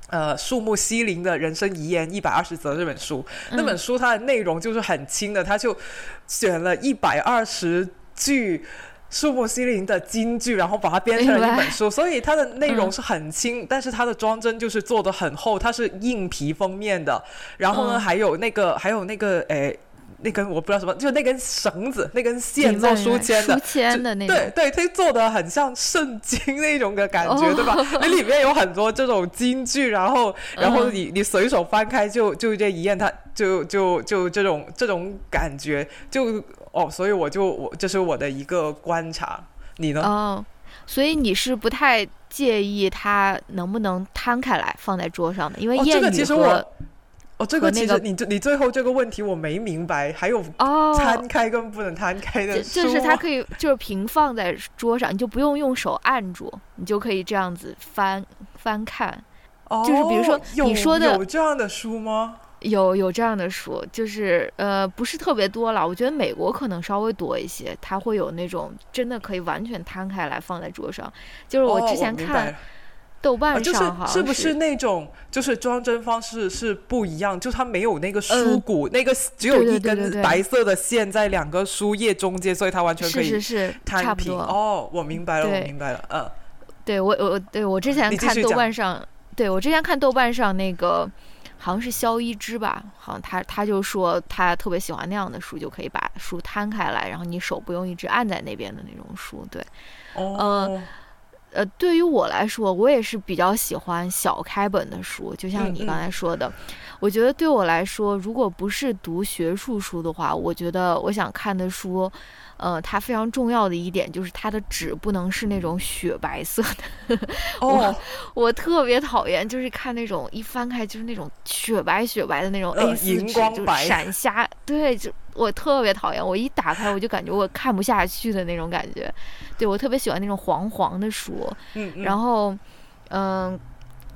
呃，树木西林的人生遗言一百二十则这本书，那本书它的内容就是很轻的，它就选了一百二十句树木希林的金句，然后把它编成了一本书，所以它的内容是很轻，但是它的装帧就是做的很厚，它是硬皮封面的，然后呢，嗯还有那个还有那个诶。那根我不知道什么，就那根绳子、那根线做书签的，书签的那种对对，它做的很像圣经那种的感觉，哦对吧？那里面有很多这种金句，然后然后嗯你你随手翻开就就这一页，它就就就这种这种感觉，就哦，所以我就我这是我的一个观察，你呢？哦，所以你是不太介意它能不能摊开来放在桌上的，因为哦这个其实和我哦，这个其实你这你最后这个问题我没明白，还有哦，摊开跟不能摊开的就是它可以就是平放在桌上，你就不用用手按住，你就可以这样子翻翻看。就是比如说你说的有这样的书吗？有有这样的书，就是呃不是特别多了，我觉得美国可能稍微多一些，它会有那种真的可以完全摊开来放在桌上。就是我哦之前看豆瓣啊就是上好像是不是那种就是装帧方式是不一样，就它没有那个书骨，那个只有一根白色的线在两个书页中间，所以它完全可以是是是差。不多。哦，我明白了，我明白了，嗯。对我我对我之前看豆瓣上，对我之前看豆瓣上那个好像是肖一之吧，好像他他就说他特别喜欢那样的书，就可以把书摊开来，然后你手不用一直按在那边的那种书。对，哦，呃，对于我来说，我也是比较喜欢小开本的书，就像你刚才说的，我觉得对我来说，如果不是读学术书的话，我觉得我想看的书。呃，它非常重要的一点就是它的纸不能是那种雪白色的，哦，我特别讨厌，就是看那种一翻开就是那种雪白雪白的那种呃 A 四纸，就闪瞎，对，就我特别讨厌。我一打开我就感觉我看不下去的那种感觉。对我特别喜欢那种黄黄的书，嗯嗯，然后，嗯。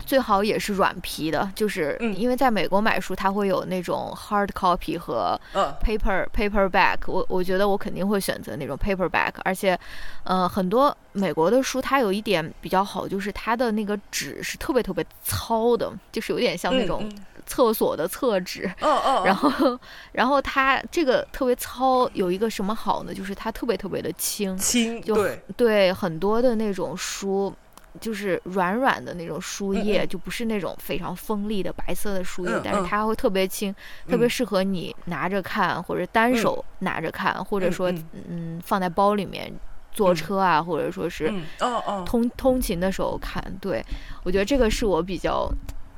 最好也是软皮的，就是嗯。因为在美国买书，它会有那种 hard copy 和嗯。paper paperback，我我觉得我肯定会选择那种 paperback，而且，呃，很多美国的书它有一点比较好，就是它的那个纸是特别特别糙的，就是有点像那种嗯厕所的厕纸。*laughs* 然后，然后它这个特别糙，有一个什么好呢？就是它特别特别的轻，轻就对，对很多的那种书，就是软软的那种书页，嗯。嗯就不是那种非常锋利的白色的书页，但是它会特别轻，特别嗯。适合你拿着看，或者单嗯。手拿着看，或者说嗯。嗯放在包里面坐嗯。车啊，或者说是通通勤的时候看。对。我觉得这个是我比较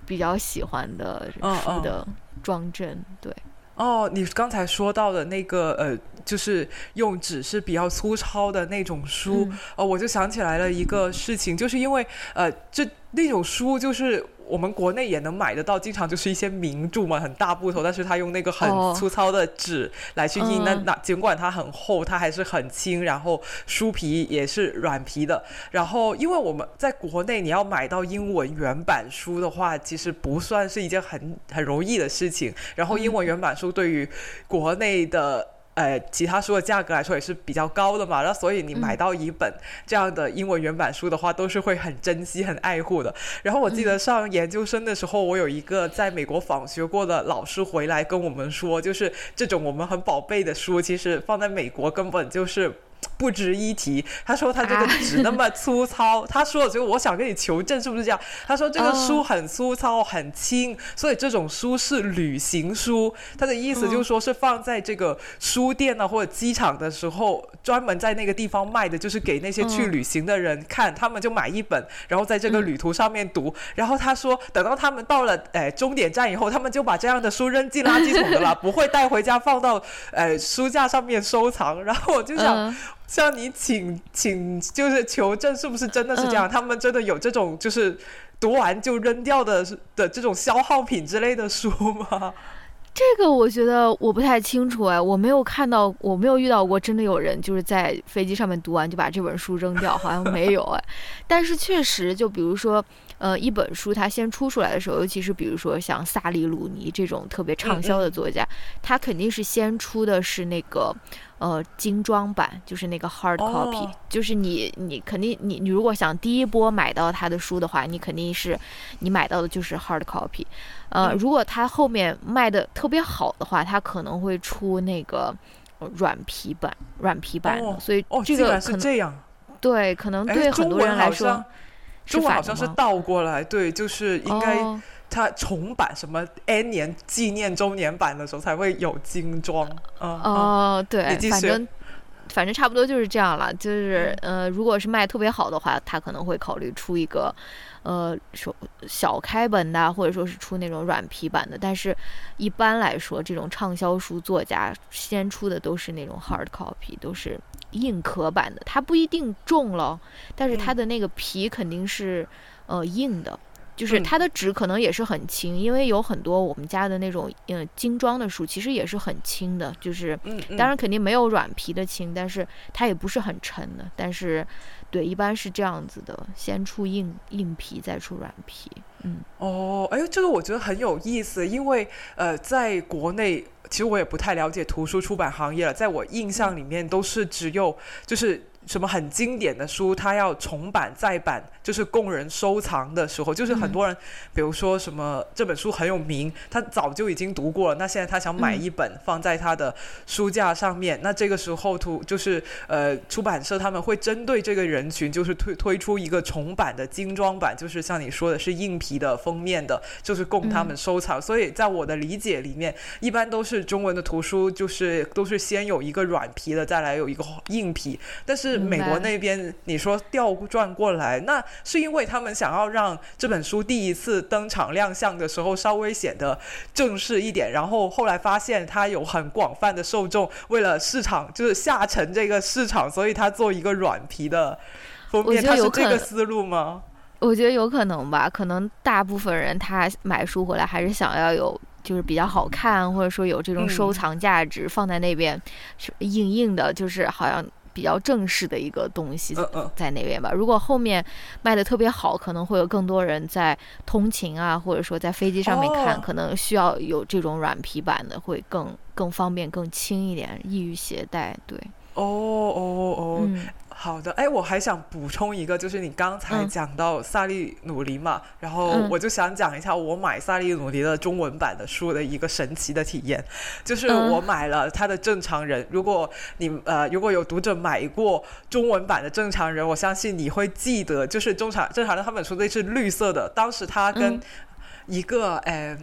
比较喜欢的书的装帧。对，哦，你刚才说到的那个呃，就是用纸是比较粗糙的那种书，嗯呃，我就想起来了一个事情，就是因为呃，这那种书就是。我们国内也能买得到，经常就是一些名著嘛，很大部头，但是他用那个很哦粗糙的纸来去印，那嗯那尽管它很厚，它还是很轻，然后书皮也是软皮的。然后，因为我们在国内你要买到英文原版书的话，其实不算是一件很很容易的事情。然后，英文原版书对于国内的呃其他书的价格来说也是比较高的嘛，那所以你买到一本这样的英文原版书的话，都是会很珍惜、很爱护的。然后我记得上研究生的时候，我有一个在美国访学过的老师回来跟我们说，就是这种我们很宝贝的书，其实放在美国根本就是。不值一提。他说他这个纸那么粗糙，他说，所以我想跟你求证是不是这样？他说这个书很粗糙、很轻，所以这种书是旅行书。他的意思就是说是放在这个书店啊或者机场的时候，专门在那个地方卖的，就是给那些去旅行的人看，他们就买一本，然后在这个旅途上面读。然后他说，等到他们到了诶终点站以后，他们就把这样的书扔进垃圾桶的啦，不会带回家放到呃书架上面收藏。然后我就想。嗯向你请请，就是求证是不是真的是这样？他们真的有这种就是读完就扔掉的的这种消耗品之类的书吗？这个我觉得我不太清楚哎，我没有看到，我没有遇到过真的有人就是在飞机上面读完就把这本书扔掉，好像没有哎。*laughs* 但是确实，就比如说，呃，一本书它先出出来的时候，尤其是比如说像萨利鲁尼这种特别畅销的作家，他肯定是先出的是那个。呃，精装版就是那个 hard copy，就是你你肯定你你如果想第一波买到他的书的话，你肯定是你买到的就是 hard copy。呃，如果他后面卖的特别好的话，他可能会出那个软皮版，软皮版的。所以这个可能对，可能对很多人来说，中文好像是倒过来，对，就是应该。它重版什么 N 年纪念周年版的时候才会有精装，哦，对，反正反正差不多就是这样了。就是呃，如果是卖特别好的话，他可能会考虑出一个呃手小开本的，或者说是出那种软皮版的。但是一般来说，这种畅销书作家先出的都是那种 hard copy，都是硬壳版的。它不一定重了，但是它的那个皮肯定是呃硬的。就是它的纸可能也是很轻，因为有很多我们家的那种嗯精装的书，其实也是很轻的。就是当然肯定没有软皮的轻，但是它也不是很沉的。但是对，一般是这样子的，先出硬硬皮，再出软皮。嗯，哦，哎呦，这个我觉得很有意思，因为呃，在国内其实我也不太了解图书出版行业了，在我印象里面都是只有就是。什么很经典的书，它要重版再版，就是供人收藏的时候，就是很多人，比如说什么这本书很有名，他早就已经读过了，那现在他想买一本放在他的书架上面，那这个时候图就是呃出版社他们会针对这个人群，就是推推出一个重版的精装版，就是像你说的是硬皮的封面的，就是供他们收藏。所以在我的理解里面，一般都是中文的图书，就是都是先有一个软皮的，再来有一个硬皮，但是。美国那边你说调转过来，那是因为他们想要让这本书第一次登场亮相的时候稍微显得正式一点，然后后来发现它有很广泛的受众，为了市场就是下沉这个市场，所以他做一个软皮的封面，他是这个思路吗？我觉得有可能吧，可能大部分人他买书回来还是想要有就是比较好看，或者说有这种收藏价值，放在那边是硬硬的，就是好像。比较正式的一个东西在那边吧。如果后面卖的特别好，可能会有更多人在通勤啊，或者说在飞机上面看，可能需要有这种软皮版的，会更更方便、更轻一点，易于携带。对。哦哦哦。好的，哎，我还想补充一个，就是你刚才讲到萨利努尼嘛，然后我就想讲一下我买萨利努尼的中文版的书的一个神奇的体验，就是我买了他的《正常人》。如果你呃如果有读者买过中文版的《正常人》，我相信你会记得，就是中常正常人他本书那是绿色的，当时他跟一个嗯。呃，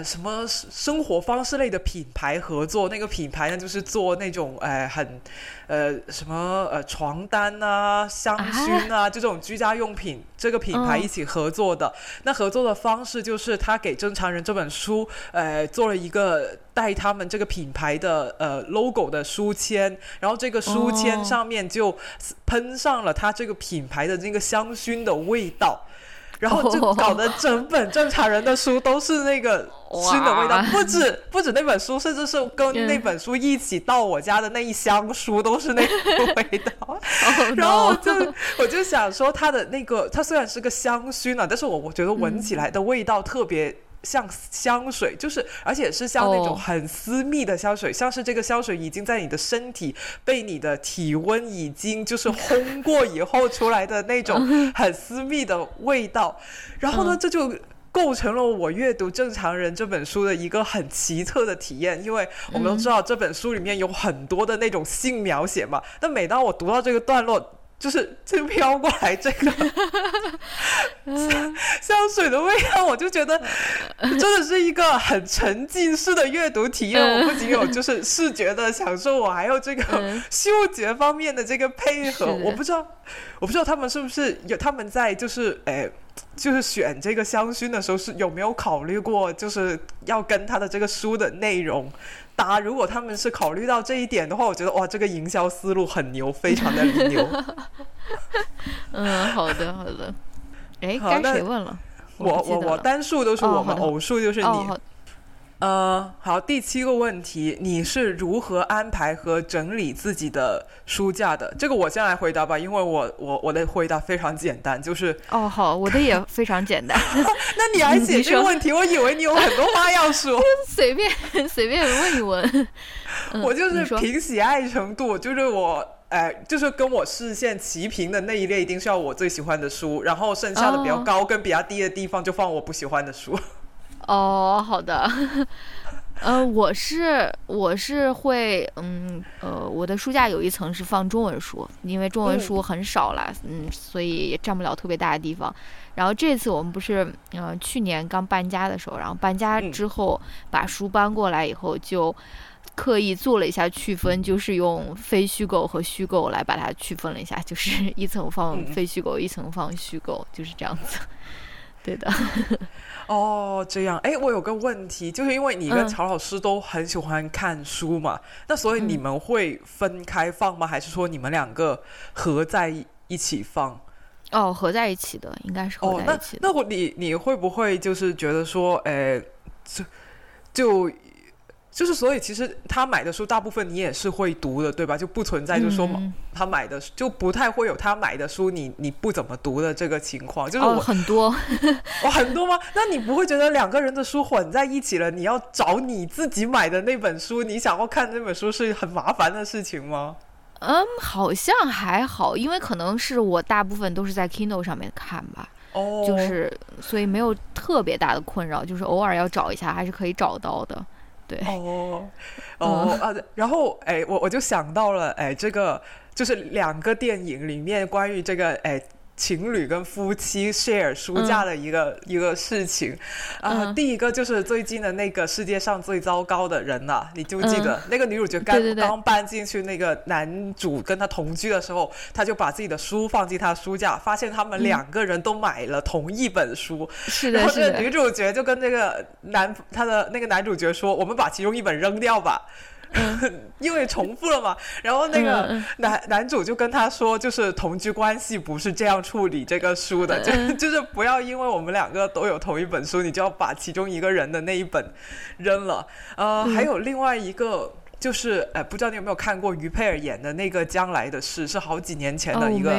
什么生活方式类的品牌合作？那个品牌呢，就是做那种呃很，呃什么呃床单啊、香薰啊，就这种居家用品，这个品牌一起合作的。那合作的方式就是他给《正常人》这本书，呃，做了一个带他们这个品牌的呃 logo 的书签，然后这个书签上面就喷上了他这个品牌的那个香薰的味道。然后就搞得整本正常人的书都是那个熏的味道，不止不止那本书，甚至是跟那本书一起到我家的那一箱书都是那个味道。*laughs* 然后就我就想说，它的那个它虽然是个香薰啊，但是我我觉得闻起来的味道特别。像香水，就是而且是像那种很私密的香水，像是这个香水已经在你的身体被你的体温已经就是烘 *laughs* 过以后出来的那种很私密的味道。然后呢，这就构成了我阅读《正常人》这本书的一个很奇特的体验，因为我们都知道这本书里面有很多的那种性描写嘛。那每当我读到这个段落，就是这飘过来这个 *laughs* 香水的味道，我就觉得真的是一个很沉浸式的阅读体验。我不仅有就是视觉的享受，我还有这个嗅觉方面的这个配合。我不知道，我不知道他们是不是有他们在就是诶。就是选这个香薰的时候是有没有考虑过，就是要跟他的这个书的内容搭，如果他们是考虑到这一点的话，我觉得哇，这个营销思路很牛，非常的牛。*laughs* 嗯，好的好的。哎，该谁问了？我我我单数都是我们，偶数就是你。呃，好，第七个问题，你是如何安排和整理自己的书架的？这个我先来回答吧，因为我我我的回答非常简单，就是哦好，我的也非常简单，那你来解这个问题，我以为你有很多话要说。*laughs* 随便随便问一问。*laughs* 嗯我就是凭喜爱程度，就是我。哎，就是跟我视线齐平的那一列，一定是要我最喜欢的书，然后剩下的比较哦高跟比较低的地方就放我不喜欢的书。哦，好的。*laughs* 呃，我是我是会，嗯呃，我的书架有一层是放中文书，因为中文嗯书很少啦，嗯，所以也占不了特别大的地方。然后这次我们不是，呃，去年刚搬家的时候，然后搬家嗯之后把书搬过来以后，就刻意做了一下区分，就是用非虚构和虚构来把它区分了一下，就是一层放嗯非虚构，一层放虚构，就是这样子。对的，哦，这样，哎，我有个问题，就是因为你跟嗯曹老师都很喜欢看书嘛，那所以你嗯们会分开放吗？还是说你们两个合在一起放？哦，合在一起的，应该是合在一起的。那我你你会不会就是觉得说，哎，就就就是，所以其实他买的书大部分你也是会读的，对吧？就不存在就是说嗯他买的就不太会有他买的书你你不怎么读的这个情况。就是哦，我很多，*laughs* 哦，很多吗？那你不会觉得两个人的书混在一起了，你要找你自己买的那本书，你想要看那本书是很麻烦的事情吗？嗯，好像还好，因为可能是我大部分都是在 Kindle 上面看吧，哦，就是所以没有特别大的困扰，就是偶尔要找一下还是可以找到的。对，哦，*laughs* 哦、啊，然后哎，我我就想到了，哎，这个就是两个电影里面关于这个哎。情侣跟夫妻 share 书架的一个、一个事情，啊、嗯。第一个就是最近的那个世界上最糟糕的人呐、你记不记得、那个女主角刚刚搬进去，那个男主跟她同居的时候，他就把自己的书放进他的书架，发现他们两个人都买了同一本书，是的，然后是的，这个女主角就跟那个男他的那个男主角说：“我们把其中一本扔掉吧。” *laughs* 因为重复了嘛，然后那个男男主就跟他说，就是同居关系不是这样处理这个书的，就嗯。就是不要因为我们两个都有同一本书，你就要把其中一个人的那一本扔了。呃，嗯。还有另外一个就是，哎，不知道你有没有看过于佩尔演的那个《将来的事》，是好几年前的一个，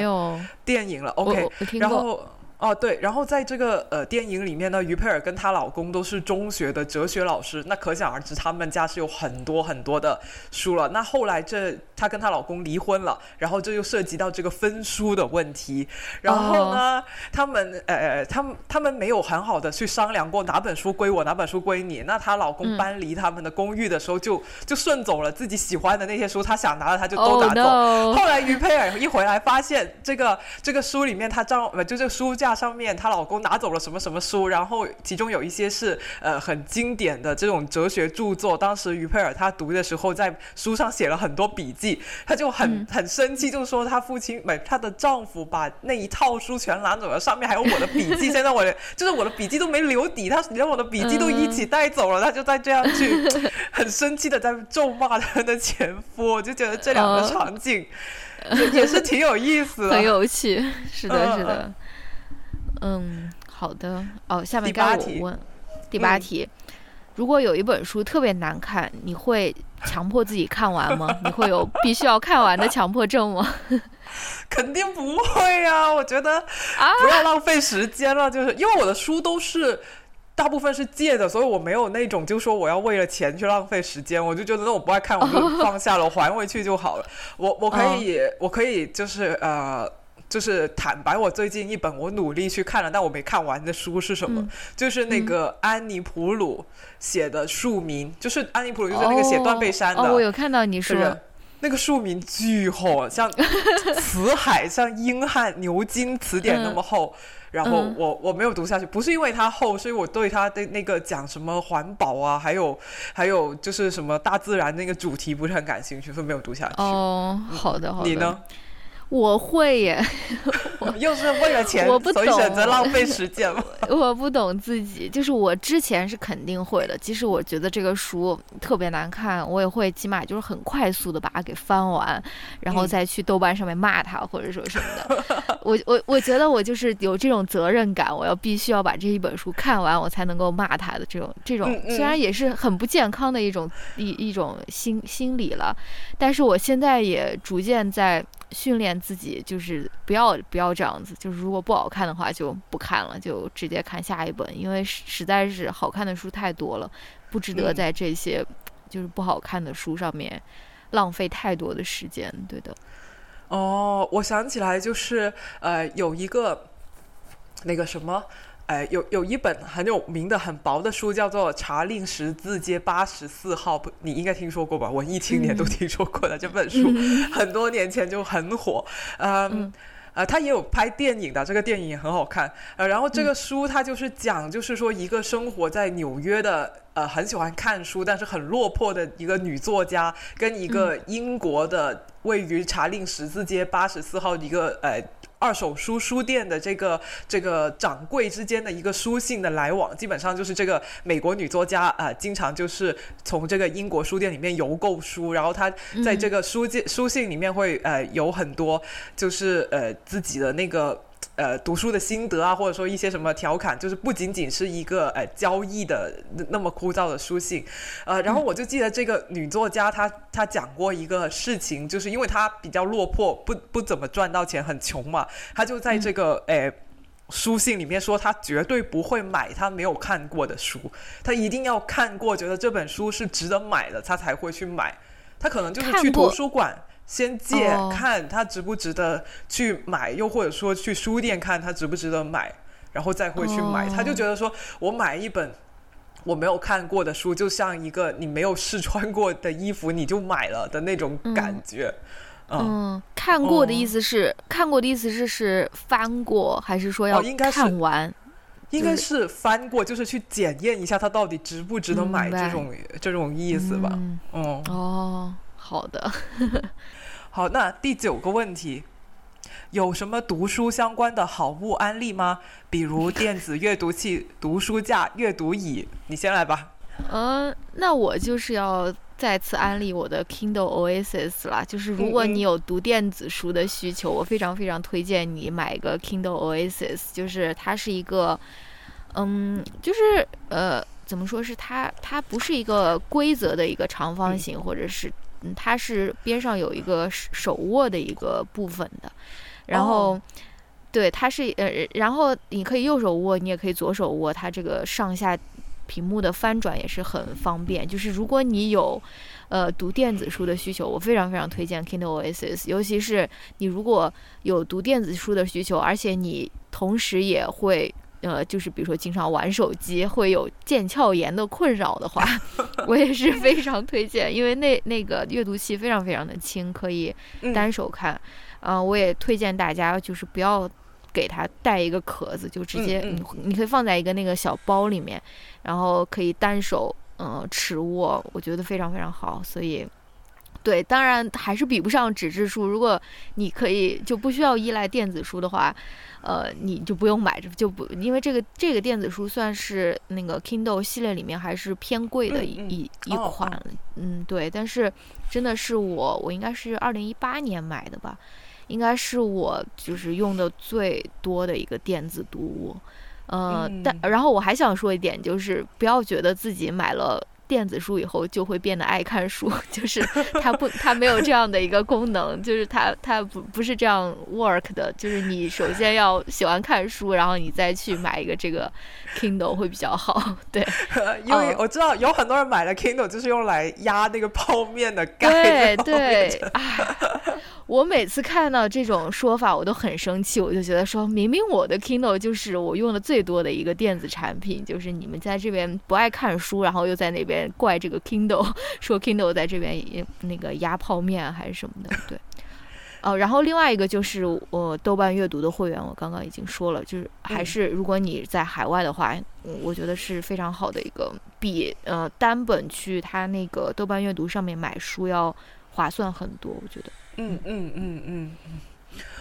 电影了。我 OK，然后哦对，然后在这个呃电影里面呢，于佩尔跟她老公都是中学的哲学老师，那可想而知他们家是有很多很多的书了。那后来这她跟她老公离婚了，然后这就涉及到这个分书的问题。然后呢，他们呃他们他们没有很好的去商量过哪本书归我，哪本书归你。那她老公嗯搬离他们的公寓的时候就，就顺走了自己喜欢的那些书，他想拿的他就都哦拿走。no，后来于佩尔一回来，发现这个这个书里面，她丈呃就这个书架上面，她老公拿走了什么什么书，然后其中有一些是呃很经典的这种哲学著作。当时于佩尔她读的时候，在书上写了很多笔记，她就很、嗯很生气，就说她父亲不，她的丈夫把那一套书全拿走了，上面还有我的笔记，现在我的 *laughs* 就是我的笔记都没留底，他连我的笔记都一起带走了，他就在这样去 *laughs* 很生气的在咒骂她的前夫，我就觉得这两个哦场景。也 *laughs* 也是挺有意思的。很有趣，是的，嗯是的，嗯，好的，哦，下面第八该我题问第八嗯题，如果有一本书特别难看，你会强迫自己看完吗？你会有必须要看完的强迫症吗？*laughs* 肯定不会啊！我觉得啊不要浪费时间了，就是因为我的书都是。大部分是借的，所以我没有那种就说我要为了钱去浪费时间，我就觉得那我不爱看，我就放下了，我还回去就好了。我我可以，我可以就是呃，就是坦白，我最近一本我努力去看了，但我没看完的书是什么？嗯就是那个安妮普鲁写的《庶民》，就是安妮普鲁就是那个写断背山的。哦，我有看到你说，是？那个庶民巨厚，像 *laughs* 辞海，像英汉牛津词典那么厚。然后嗯我我没有读下去，不是因为它厚，是因为我对它的那个讲什么环保啊，还有还有就是什么大自然那个主题不是很感兴趣，所以没有读下去。哦，好的，好的。你呢？我会耶，我 *laughs* 又是为了钱，*laughs* 所以选择浪费时间吗？*laughs* 我不懂自己，就是我之前是肯定会的，即使我觉得这个书特别难看，我也会起码就是很快速的把它给翻完，然后再去豆瓣上面骂他或者说什么的。我我我觉得我就是有这种责任感，我要必须要把这一本书看完，我才能够骂他的这种这种，虽然也是很不健康的一种一一种心心理了，但是我现在也逐渐在。训练自己就是不要不要这样子，就是如果不好看的话就不看了，就直接看下一本，因为实在是好看的书太多了，不值得在这些就是不好看的书上面浪费太多的时间。对的。哦，我想起来，就是呃，有一个那个什么。哎，有有一本很有名的、很薄的书，叫做《查令十字街八十四号》，你应该听说过吧？文艺青年都听说过的这本书，*laughs* 很多年前就很火。嗯，呃，他也有拍电影的，这个电影也很好看。呃，然后这个书它就是讲，就是说一个生活在纽约的，呃，很喜欢看书，但是很落魄的一个女作家，跟一个英国的位于查令十字街八十四号一个呃。二手书书店的这个这个掌柜之间的一个书信的来往，基本上就是这个美国女作家啊，经常就是从这个英国书店里面邮购书，然后她在这个书信书信里面会呃有很多就是呃自己的那个。呃，读书的心得啊，或者说一些什么调侃，就是不仅仅是一个呃交易的那么枯燥的书信，呃，然后我就记得这个女作家她她讲过一个事情，就是因为她比较落魄，不不怎么赚到钱，很穷嘛，她就在这个诶书信里面说，她绝对不会买她没有看过的书，她一定要看过，觉得这本书是值得买的，她才会去买，她可能就是去图书馆。先借看他值不值得去买，又或者说去书店看他值不值得买，然后再会去买。他就觉得说，我买一本我没有看过的书，就像一个你没有试穿过的衣服，你就买了的那种感觉。嗯，看过的意思是看过的意思是是翻过，还是说要看完？应该是翻过，就是去检验一下它到底值不值得买这种这种意思吧。嗯哦。好的，*laughs* 好，那第九个问题，有什么读书相关的好物安利吗？比如电子阅读器、读书架、阅读椅，你先来吧。嗯，那我就是要再次安利我的 Kindle Oasis 啦。就是如果你有读电子书的需求，我非常非常推荐你买一个 Kindle Oasis。就是它是一个，嗯，就是呃，怎么说是它？它不是一个规则的一个长方形，或者是。它是边上有一个手握的一个部分的，然后，对，它是呃，然后你可以右手握，你也可以左手握，它这个上下屏幕的翻转也是很方便。就是如果你有呃读电子书的需求，我非常非常推荐 Kindle Oasis，尤其是你如果有读电子书的需求，而且你同时也会。呃，就是比如说经常玩手机会有腱鞘炎的困扰的话，*laughs* 我也是非常推荐，因为那那个阅读器非常非常的轻，可以单手看。啊，我也推荐大家就是不要给它带一个壳子，就直接你你可以放在一个那个小包里面，然后可以单手嗯持握，我觉得非常非常好。所以，对，当然还是比不上纸质书。如果你可以就不需要依赖电子书的话。呃，你就不用买，就不，因为这个这个电子书算是那个 Kindle 系列里面还是偏贵的一一一款，嗯，对。但是真的是我，我应该是二零一八年买的吧，应该是我就是用的最多的一个电子读物，呃，但然后我还想说一点，就是不要觉得自己买了。电子书以后就会变得爱看书，*laughs* 就是它不，它没有这样的一个功能，就是它它不不是这样 work 的，就是你首先要喜欢看书，然后你再去买一个这个 Kindle 会比较好。*laughs* 对，*laughs* 因为我知道有很多人买了 Kindle 就是用来压那个泡面的盖。对对，哎。我每次看到这种说法，我都很生气。我就觉得说，明明我的 Kindle 就是我用的最多的一个电子产品，就是你们在这边不爱看书，然后又在那边怪这个 Kindle，*laughs* 说 Kindle 在这边也那个压泡面还是什么的。对，哦，然后另外一个就是我豆瓣阅读的会员，我刚刚已经说了，就是还是如果你在海外的话，我觉得是非常好的一个，比呃单本去他那个豆瓣阅读上面买书要划算很多，我觉得。嗯嗯嗯嗯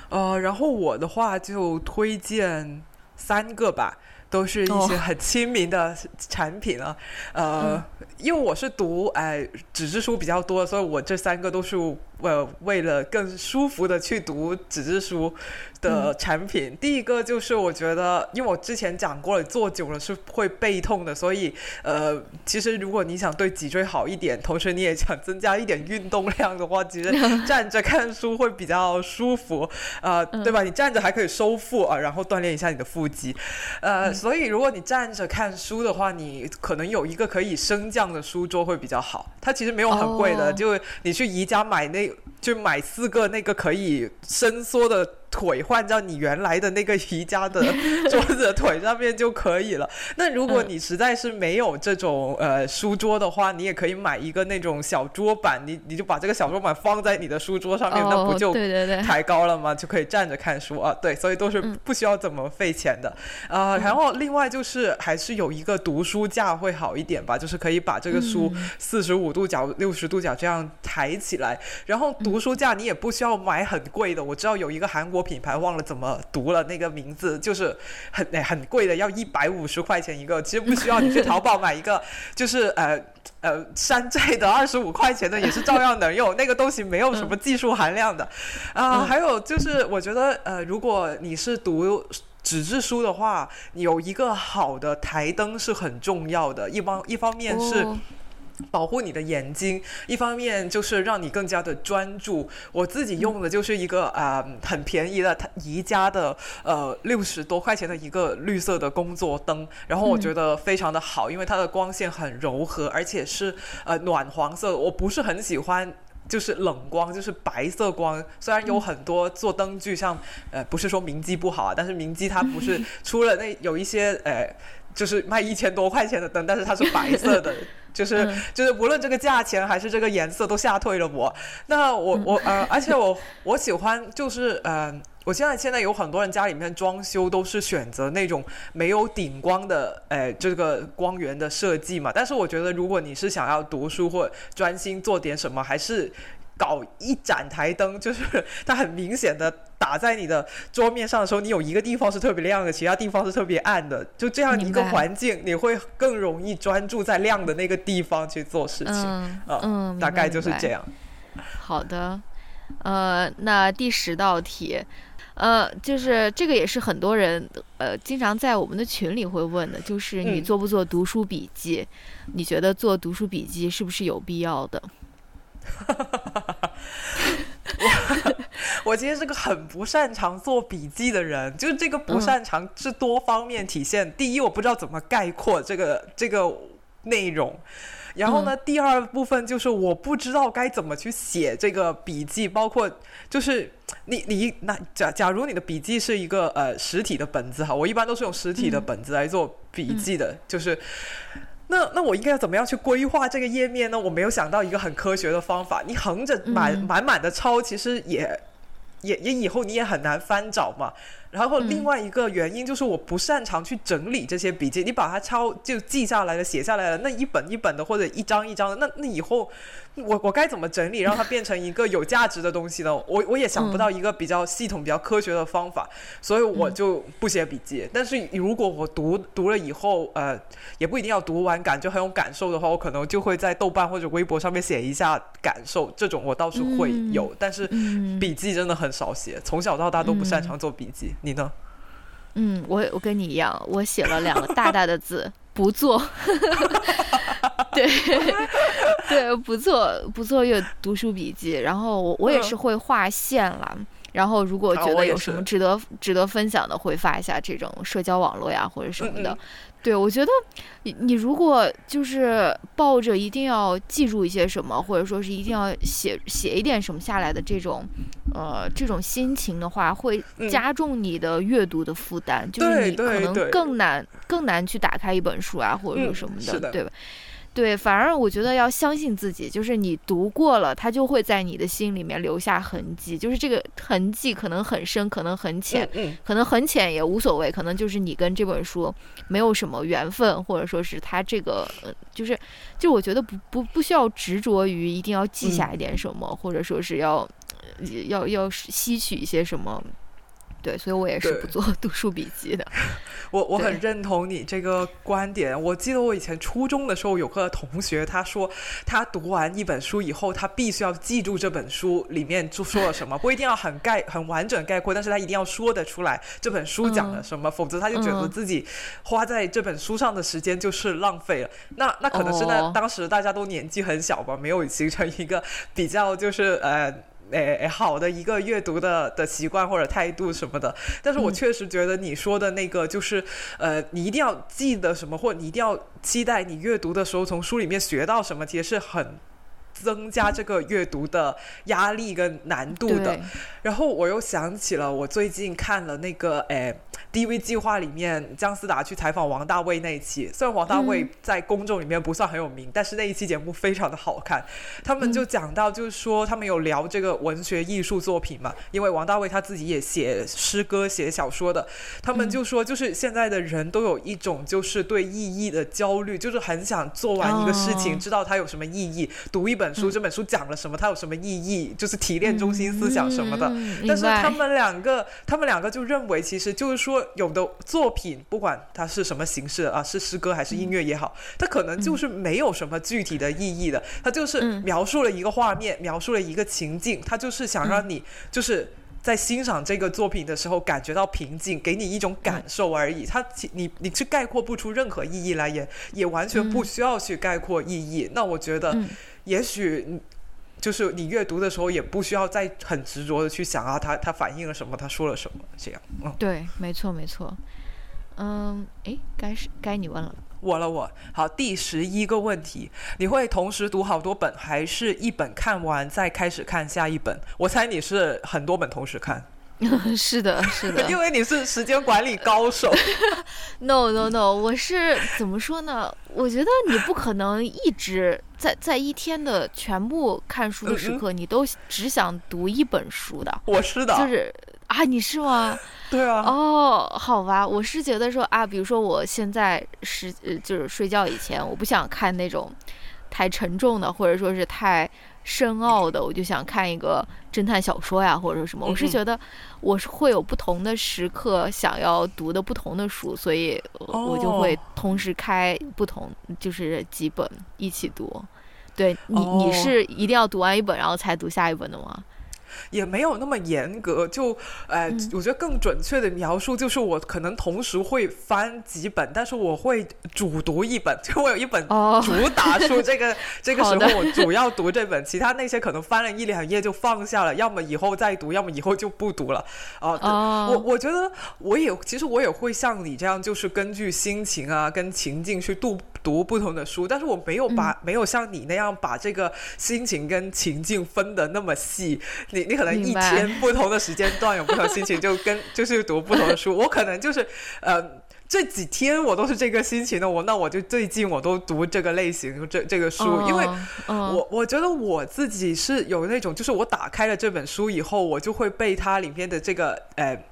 呃，然后我的话就推荐三个吧。都是一些很亲民的产品啊，呃，因为我是读哎纸质书比较多，所以我这三个都是。呃，为了更舒服的去读纸质书的产品，第一个就是我觉得，因为我之前讲过了，坐久了是会背痛的，所以呃，其实如果你想对脊椎好一点，同时你也想增加一点运动量的话，其实站着看书会比较舒服，呃，对吧？你站着还可以收腹啊，然后锻炼一下你的腹肌，呃，所以如果你站着看书的话，你可能有一个可以升降的书桌会比较好。它其实没有很贵的，就你去宜家买那。就买四个那个可以伸缩的。腿换到你原来的那个宜家的 *laughs* 桌子的腿上面就可以了。那如果你实在是没有这种呃书桌的话，你也可以买一个那种小桌板，你你就把这个小桌板放在你的书桌上面，那不就抬高了吗？就可以站着看书啊。对，所以都是不需要怎么费钱的啊。然后另外就是还是有一个读书架会好一点吧，就是可以把这个书四十五度角、六十度角这样抬起来。然后读书架你也不需要买很贵的，我知道有一个韩国。品牌忘了怎么读了，那个名字就是很很贵的，要一百五十块钱一个。其实不需要你去淘宝买一个，*laughs* 就是呃呃山寨的二十五块钱的也是照样能用。那个东西没有什么技术含量的啊。还有就是，我觉得呃，如果你是读纸质书的话，有一个好的台灯是很重要的。一方一方面是。保护你的眼睛，一方面就是让你更加的专注。我自己用的就是一个呃很便宜的宜家的呃六十多块钱的一个绿色的工作灯，然后我觉得非常的好，因为它的光线很柔和，而且是呃暖黄色。我不是很喜欢就是冷光，就是白色光。虽然有很多做灯具，像呃不是说明基不好啊，但是明基它不是 *laughs* 出了那有一些呃。就是卖一千多块钱的灯，但是它是白色的，*laughs* 就是就是无论这个价钱还是这个颜色都吓退了我。那我我呃，而且我我喜欢就是呃，我现在现在有很多人家里面装修都是选择那种没有顶光的，哎，这个光源的设计嘛。但是我觉得如果你是想要读书或专心做点什么，还是。搞一盏台灯，就是它很明显的打在你的桌面上的时候，你有一个地方是特别亮的，其他地方是特别暗的，就这样一个环境，你会更容易专注在亮的那个地方去做事情。嗯，大概就是这样。好的，呃，那第十道题，呃，就是这个也是很多人呃经常在我们的群里会问的，就是你做不做读书笔记？你觉得做读书笔记是不是有必要的？*laughs* 我 *laughs* 我其实是个很不擅长做笔记的人，就是这个不擅长是多方面体现。第一，我不知道怎么概括这个这个内容，然后呢，第二部分就是我不知道该怎么去写这个笔记，包括就是你你那假假如你的笔记是一个呃实体的本子哈，我一般都是用实体的本子来做笔记的，就是。那那我应该要怎么样去规划这个页面呢？我没有想到一个很科学的方法。你横着满满满的抄，其实也也也以后你也很难翻找嘛。然后另外一个原因就是我不擅长去整理这些笔记，你把它抄就记下来了、写下来了，那一本一本的或者一张一张的，那那以后我我该怎么整理让它变成一个有价值的东西呢？我我也想不到一个比较系统、比较科学的方法，所以我就不写笔记。但是如果我读读了以后，呃，也不一定要读完感就很有感受的话，我可能就会在豆瓣或者微博上面写一下感受，这种我倒是会有。但是笔记真的很少写，从小到大都不擅长做笔记。你呢？嗯，我我跟你一样，我写了两个大大的字，不做。*laughs* *laughs* 对对，不做不做阅读书笔记。然后我我也是会画线了。然后如果觉得有什么值得值得分享的，会发一下这种社交网络呀或者什么的。对，我觉得你你如果就是抱着一定要记住一些什么，或者说是一定要写写一点什么下来的这种，呃，这种心情的话，会加重你的阅读的负担，就是你可能更难更难去打开一本书啊，或者说什么的，对吧？对，反而我觉得要相信自己，就是你读过了，它就会在你的心里面留下痕迹。就是这个痕迹可能很深，可能很浅，可能很浅也无所谓，可能就是你跟这本书没有什么缘分，或者说是它这个，就是，就我觉得不不不需要执着于一定要记下一点什么，或者说是要要要吸取一些什么。对，所以我也是不做读书笔记的。*laughs* 我我很认同你这个观点。我记得我以前初中的时候有个同学，他说他读完一本书以后，他必须要记住这本书里面就说了什么，不一定要很概很完整概括，但是他一定要说得出来这本书讲了什么，否则他就觉得自己花在这本书上的时间就是浪费了。那那可能是那当时大家都年纪很小吧，没有形成一个比较就是呃。诶，好的一个阅读的的习惯或者态度什么的，但是我确实觉得你说的那个就是，呃，你一定要记得什么，或者你一定要期待你阅读的时候从书里面学到什么，其实是很。增加这个阅读的压力跟难度的，然后我又想起了我最近看了那个诶 DV 计划里面姜思达去采访王大卫那一期，虽然王大卫在公众里面不算很有名，但是那一期节目非常的好看。他们就讲到，就是说他们有聊这个文学艺术作品嘛，因为王大卫他自己也写诗歌、写小说的。他们就说，就是现在的人都有一种就是对意义的焦虑，就是很想做完一个事情，知道它有什么意义，读一本。本书这本书讲了什么？它有什么意义？就是提炼中心思想什么的。但是他们两个，他们两个就认为，其实就是说，有的作品不管它是什么形式啊，是诗歌还是音乐也好，它可能就是没有什么具体的意义的。它就是描述了一个画面，描述了一个情境，它就是想让你就是。在欣赏这个作品的时候，感觉到平静，给你一种感受而已。它，你你去概括不出任何意义来，也也完全不需要去概括意义。那我觉得，也许就是你阅读的时候，也不需要再很执着的去想啊，他他反映了什么，他说了什么，这样。嗯，对，没错，没错。嗯，哎，该是该你问了。我了我好，第十一个问题，你会同时读好多本，还是一本看完再开始看下一本？我猜你是很多本同时看。*laughs* 是的，是的，因为你是时间管理高手。*laughs* No No No，我是怎么说呢？我觉得你不可能一直在在一天的全部看书的时刻，你都只想读一本书的。我是的，就是啊，你是吗？*laughs* 对啊。哦，好吧，我是觉得说啊，比如说我现在是就是睡觉以前，我不想看那种太沉重的，或者说是太。深奥的，我就想看一个侦探小说呀，或者什么。我是觉得我是会有不同的时刻想要读的不同的书，所以我就会同时开不同就是几本一起读。对你，你是一定要读完一本然后才读下一本的吗？也没有那么严格，就，呃，我觉得更准确的描述就是我可能同时会翻几本，但是我会主读一本，就我有一本主打书，这个 *laughs* 这个时候我主要读这本，其他那些可能翻了一两页就放下了，要么以后再读，要么以后就不读了。哦，我我觉得我也其实我也会像你这样，就是根据心情啊跟情境去读读不同的书，但是我没有把没有像你那样把这个心情跟情境分的那么细，你。你可能一天不同的时间段有不同心情，就跟 *laughs* 就是读不同的书。我可能就是呃这几天我都是这个心情的，我那我就最近我都读这个类型这这个书，因为我我觉得我自己是有那种，就是我打开了这本书以后，我就会被它里面的这个呃。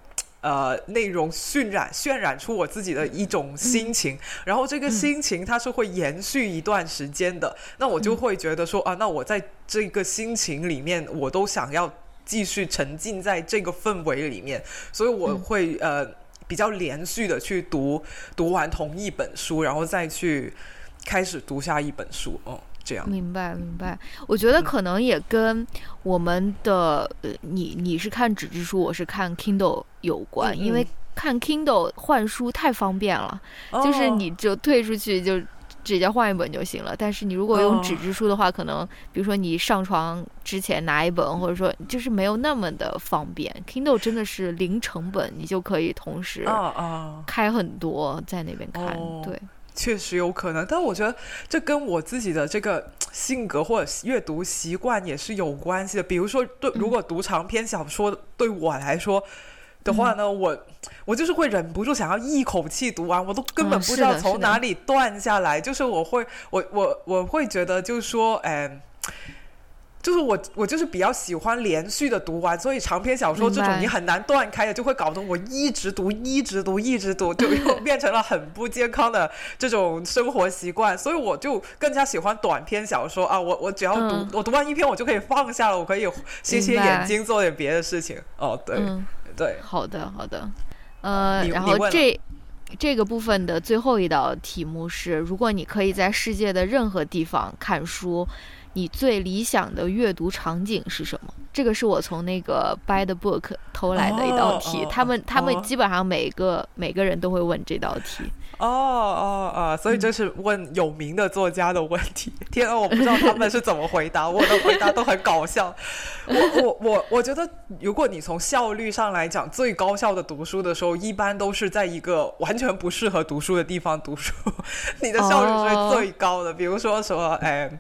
呃，内容渲染渲染出我自己的一种心情，然后这个心情它是会延续一段时间的，那我就会觉得说啊，那我在这个心情里面，我都想要继续沉浸在这个氛围里面，所以我会呃比较连续的去读读完同一本书，然后再去开始读下一本书，嗯。明白明白，我觉得可能也跟我们的呃，你你是看纸质书，我是看 Kindle 有关，因为看 Kindle 换书太方便了，就是你就退出去就直接换一本就行了。但是你如果用纸质书的话，可能比如说你上床之前拿一本，或者说就是没有那么的方便。Kindle 真的是零成本，你就可以同时开很多在那边看，对。确实有可能，但我觉得这跟我自己的这个性格或者阅读习惯也是有关系的。比如说，对，如果读长篇小说对我来说的话呢，我我就是会忍不住想要一口气读完，我都根本不知道从哪里断下来。就是我会，我我我会觉得，就是说，哎。就是我，我就是比较喜欢连续的读完，所以长篇小说这种你很难断开的，就会搞得我一直读，一直读，一直读，就又 *laughs* 变成了很不健康的这种生活习惯。所以我就更加喜欢短篇小说啊！我我只要读，我读完一篇我就可以放下了，我可以歇歇眼睛，做点别的事情。哦，对对，好的好的，呃，然后这这个部分的最后一道题目是：如果你可以在世界的任何地方看书。你最理想的阅读场景是什么？这个是我从那个 By the Book 偷来的一道题。他们他们基本上每个每个人都会问这道题。哦哦哦，所以这是问有名的作家的问题。天啊，我不知道他们是怎么回答，我的回答都很搞笑。我我我我觉得，如果你从效率上来讲，最高效的读书的时候，一般都是在一个完全不适合读书的地方读书，*laughs* 你的效率是最高的。比如说什么，哎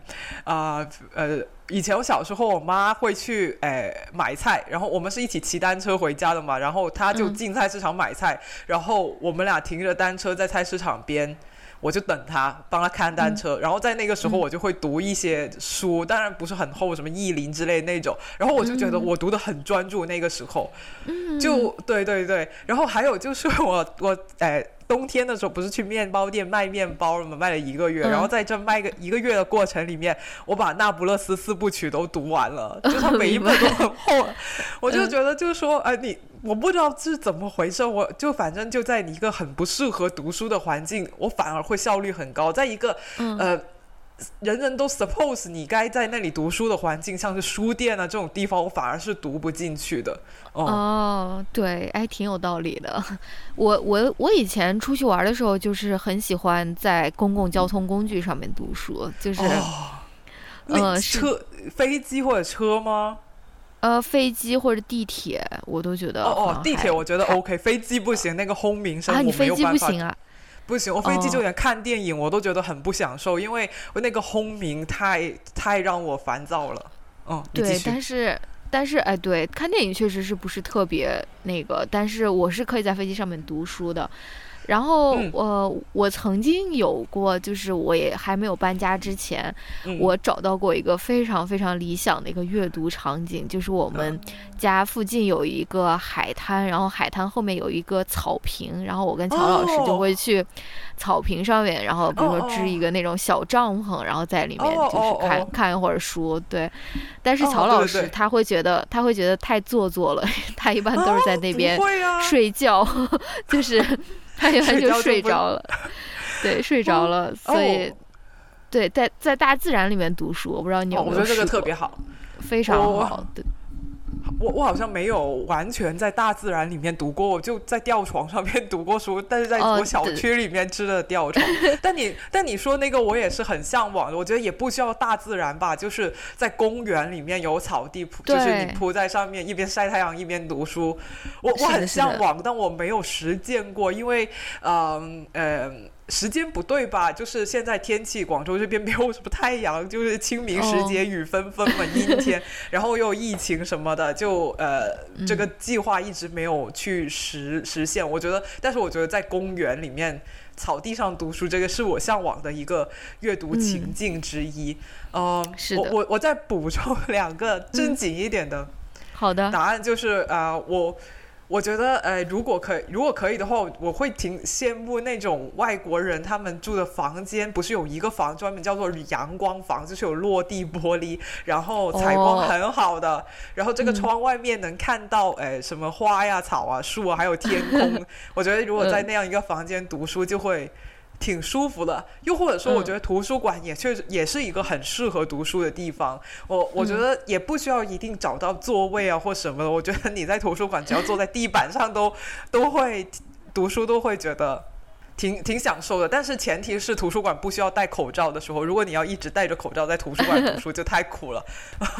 啊呃。以前我小时候，我妈会去诶买菜，然后我们是一起骑单车回家的嘛，然后她就进菜市场买菜，然后我们俩停着单车在菜市场边，我就等她帮她看单车，然后在那个时候我就会读一些书，当然不是很厚，什么意林之类那种，然后我就觉得我读的很专注，那个时候，就对对对，然后还有就是我我诶。冬天的时候不是去面包店卖面包了吗？卖了一个月，然后在这卖个一个月的过程里面，我把《那不勒斯四部曲》都读完了，*laughs* 就是每一本都很厚。我就觉得，就是说，哎，你我不知道是怎么回事，我就反正就在一个很不适合读书的环境，我反而会效率很高，在一个呃。人人都 suppose 你该在那里读书的环境，像是书店啊这种地方，我反而是读不进去的。哦，对，哎，挺有道理的。*laughs* 我我我以前出去玩的时候，就是很喜欢在公共交通工具上面读书，就是，呃，车、飞机或者车吗？呃，飞机或者地铁，我都觉得。哦哦，地铁我觉得 OK，飞机不行，那个轰鸣声，啊，你飞机不行啊。不行，我飞机就连看电影我都觉得很不享受，因为那个轰鸣太太让我烦躁了。嗯，对，但是但是哎，对，看电影确实是不是特别那个，但是我是可以在飞机上面读书的。然后我我曾经有过，就是我也还没有搬家之前，我找到过一个非常非常理想的一个阅读场景，就是我们家附近有一个海滩，然后海滩后面有一个草坪，然后我跟乔老师就会去草坪上面，然后比如说支一个那种小帐篷，然后在里面就是看看一会儿书，对。但是乔老师他会觉得他会觉得太做作了，*laughs* 他一般都是在那边睡觉，*laughs* 就是。他一般就睡着了，*laughs* 对，睡着了，所以，对，在在大自然里面读书，我不知道你有没有我觉得这个特别好，非常好，对。我我好像没有完全在大自然里面读过，我就在吊床上面读过书，但是在我小区里面支的吊床。*laughs* 但你但你说那个我也是很向往的，我觉得也不需要大自然吧，就是在公园里面有草地铺，就是你铺在上面一边晒太阳一边读书，我我很向往，但我没有实践过，因为嗯嗯。时间不对吧？就是现在天气，广州这边没有什么太阳，就是清明时节雨纷纷嘛，阴天，然后又疫情什么的，就呃，这个计划一直没有去实实现。我觉得，但是我觉得在公园里面草地上读书，这个是我向往的一个阅读情境之一。嗯，我我我再补充两个正经一点的，好的答案就是啊，我。我觉得，呃，如果可如果可以的话，我会挺羡慕那种外国人，他们住的房间不是有一个房专门叫做阳光房，就是有落地玻璃，然后采光很好的，*laughs* 然后这个窗外面能看到，哎，什么花呀、草啊、树啊，还有天空。*laughs* 我觉得如果在那样一个房间读书，就会。挺舒服的，又或者说，我觉得图书馆也确实也是一个很适合读书的地方。我我觉得也不需要一定找到座位啊或什么的。我觉得你在图书馆只要坐在地板上都 *laughs* 都会读书，都会觉得挺挺享受的。但是前提是图书馆不需要戴口罩的时候。如果你要一直戴着口罩在图书馆读书，就太苦了。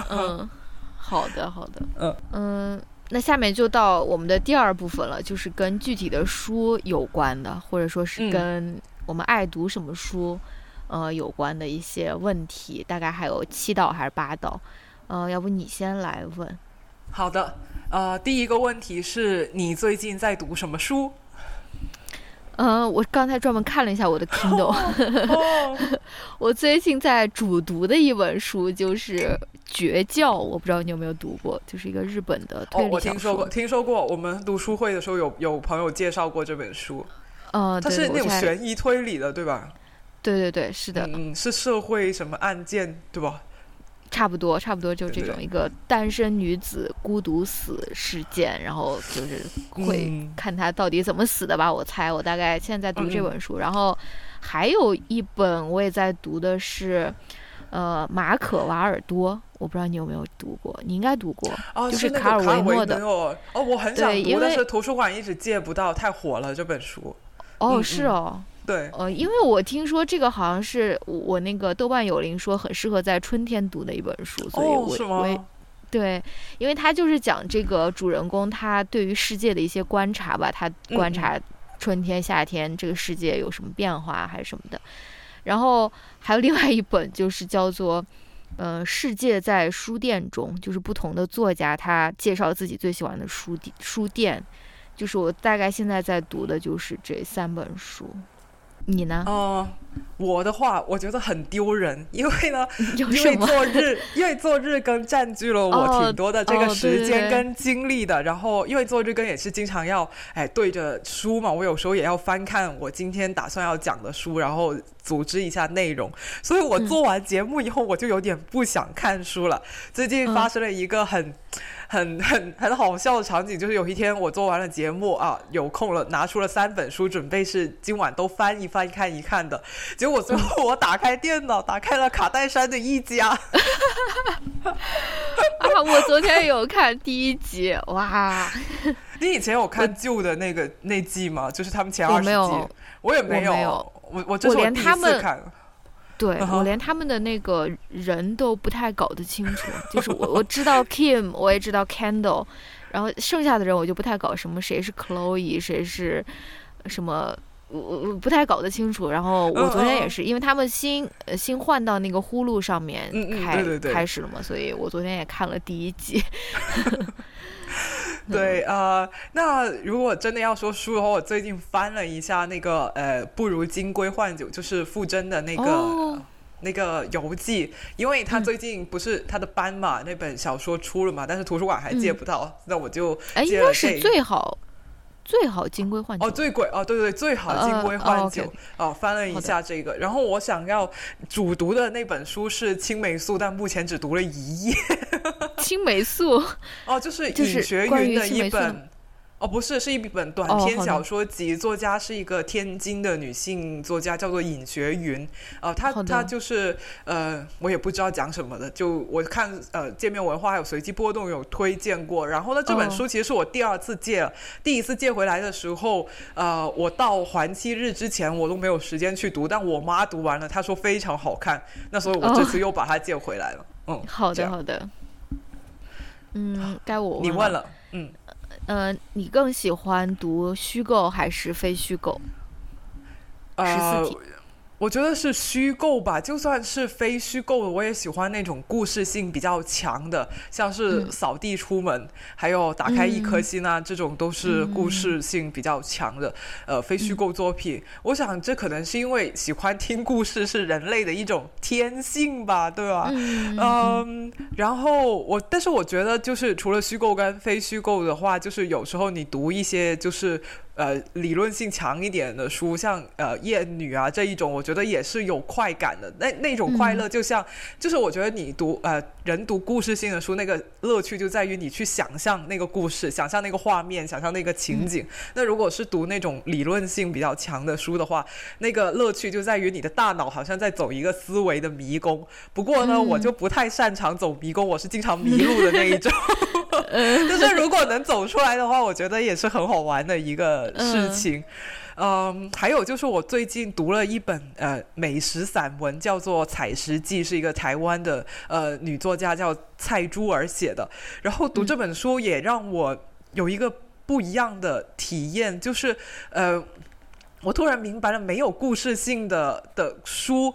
嗯，好的好的。嗯嗯，那下面就到我们的第二部分了，就是跟具体的书有关的，或者说是跟。我们爱读什么书，呃，有关的一些问题，大概还有七道还是八道，呃，要不你先来问？好的，呃，第一个问题是你最近在读什么书？嗯，我刚才专门看了一下我的 Kindle，*laughs* 我最近在主读的一本书就是《绝教》，我不知道你有没有读过，就是一个日本的推理小说。哦，我听说过，听说过。我们读书会的时候有有朋友介绍过这本书。嗯，它是那种悬疑推理的，对吧？对对对，是的。嗯，是社会什么案件，对吧？差不多，差不多就这种一个单身女子孤独死事件，然后就是会看她到底怎么死的吧。我猜，我大概现在读这本书，然后还有一本我也在读的是，呃，马可瓦尔多，我不知道你有没有读过，你应该读过，就是卡尔维诺的。哦，我很想读，但是图书馆一直借不到，太火了这本书。哦，是哦。对，呃，因为我听说这个好像是我那个豆瓣有灵说很适合在春天读的一本书，所以我我对，因为他就是讲这个主人公他对于世界的一些观察吧，他观察春天、夏天这个世界有什么变化还是什么的。然后还有另外一本就是叫做呃《世界在书店中》，就是不同的作家他介绍自己最喜欢的书店书店，就是我大概现在在读的就是这三本书。你呢？哦，我的话，我觉得很丢人，因为呢，*laughs* 因为做日，因为做日更占据了我挺多的这个时间跟精力的。然后，因为做日更也是经常要哎对着书嘛，我有时候也要翻看我今天打算要讲的书，然后组织一下内容。所以我做完节目以后，我就有点不想看书了。最近发生了一个很。很很很好笑的场景，就是有一天我做完了节目啊，有空了，拿出了三本书，准备是今晚都翻一翻看一看的。结果最后我打开电脑，打开了卡戴珊的一家。啊，我昨天有看第一集，哇！*laughs* 你以前有看旧的那个那季吗？就是他们前二十集，我也没有，我我这是我第一对我连他们的那个人都不太搞得清楚，就是我我知道 Kim，我也知道 Candle，然后剩下的人我就不太搞什么谁是 Chloe，谁是什么，我我不太搞得清楚。然后我昨天也是，因为他们新新换到那个呼噜上面开开始了嘛，所以我昨天也看了第一集。*laughs* *laughs* 对呃，那如果真的要说书的话，我最近翻了一下那个呃，不如金龟换酒，就是傅真的那个那个游记，因为他最近不是他的班嘛，那本小说出了嘛，但是图书馆还借不到，那我就哎，应该是最好。最好金龟换酒。哦，最贵哦，对对，最好金龟换酒。哦，翻了一下这个，然后我想要主读的那本书是青霉素，但目前只读了一页。*laughs* 青霉素？哦，就是尹学云的一本。哦，不是，是一本短篇小说集。作家是一个天津的女性作家，叫做尹学云。呃，她她就是呃，我也不知道讲什么的。就我看呃，界面文化还有随机波动有推荐过。然后呢，这本书其实是我第二次借了。第一次借回来的时候，呃，我到还期日之前我都没有时间去读，但我妈读完了，她说非常好看。那所以我这次又把它借回来了。嗯，好的好的。嗯，该我你问了，嗯。呃，你更喜欢读虚构还是非虚构？十四题。我觉得是虚构吧，就算是非虚构的，我也喜欢那种故事性比较强的，像是扫地出门，还有打开一颗心啊，这种都是故事性比较强的，呃，非虚构作品。我想这可能是因为喜欢听故事是人类的一种天性吧，对吧？嗯。然后我，但是我觉得就是除了虚构跟非虚构的话，就是有时候你读一些就是。呃，理论性强一点的书，像呃《厌女》啊这一种，我觉得也是有快感的。那那种快乐，就像就是我觉得你读呃人读故事性的书，那个乐趣就在于你去想象那个故事，想象那个画面，想象那个情景。那如果是读那种理论性比较强的书的话，那个乐趣就在于你的大脑好像在走一个思维的迷宫。不过呢，我就不太擅长走迷宫，我是经常迷路的那一种。*laughs* 就是如果能走出来的话，我觉得也是很好玩的一个事情。嗯，还有就是我最近读了一本呃美食散文，叫做《采食记》，是一个台湾的呃女作家叫蔡珠儿写的。然后读这本书也让我有一个不一样的体验，就是呃，我突然明白了，没有故事性的的书。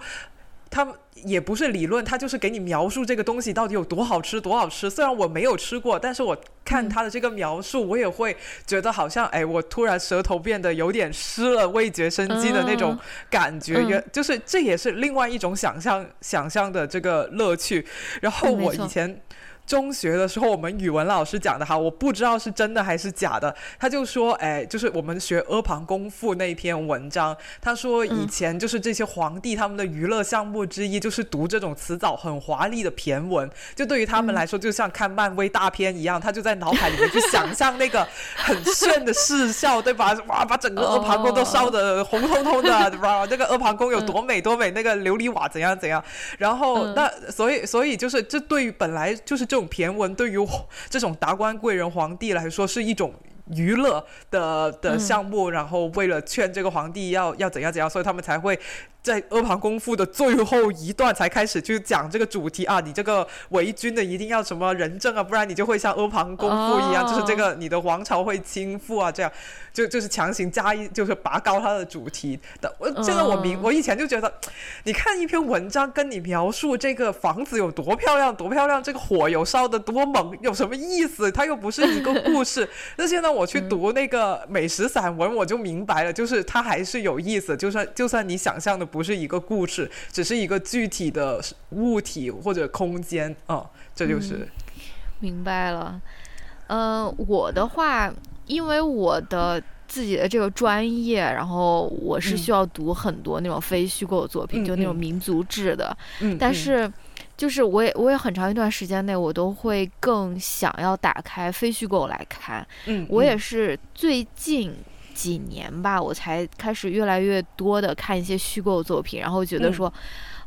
他也不是理论，他就是给你描述这个东西到底有多好吃，多好吃。虽然我没有吃过，但是我看他的这个描述，我也会觉得好像，哎，我突然舌头变得有点湿了，味觉生机的那种感觉，嗯就是这也是另外一种想象想象的这个乐趣。然后我以前。中学的时候，我们语文老师讲的哈，我不知道是真的还是假的。他就说，哎，就是我们学《阿房宫赋》那篇文章，他说以前就是这些皇帝他们的娱乐项目之一，就是读这种辞藻很华丽的骈文，就对于他们来说，就像看漫威大片一样，他就在脑海里面去想象那个很炫的视效，对吧？哇，把整个阿房宫都烧得红彤彤的，*laughs* 对吧？那个阿房宫有多美多美，那个琉璃瓦怎样怎样。然后那所以所以就是这对于本来就是。这种骈文对于这种达官贵人、皇帝来说是一种娱乐的的项目，然后为了劝这个皇帝要要怎样怎样，所以他们才会。在阿房宫赋的最后一段才开始去讲这个主题啊，你这个为君的一定要什么人证啊，不然你就会像阿房宫赋一样，就是这个你的王朝会倾覆啊，这样就就是强行加一，就是拔高它的主题的。我这个我明，我以前就觉得，你看一篇文章跟你描述这个房子有多漂亮，多漂亮，这个火有烧的多猛，有什么意思？它又不是一个故事。*laughs* 那现在我去读那个美食散文，我就明白了，就是它还是有意思，就算就算你想象的。不是一个故事，只是一个具体的物体或者空间啊，这就是明白了。呃，我的话，因为我的自己的这个专业，然后我是需要读很多那种非虚构作品，就那种民族志的。嗯，但是就是我也我也很长一段时间内，我都会更想要打开非虚构来看。嗯，我也是最近。几年吧，我才开始越来越多的看一些虚构作品，然后觉得说，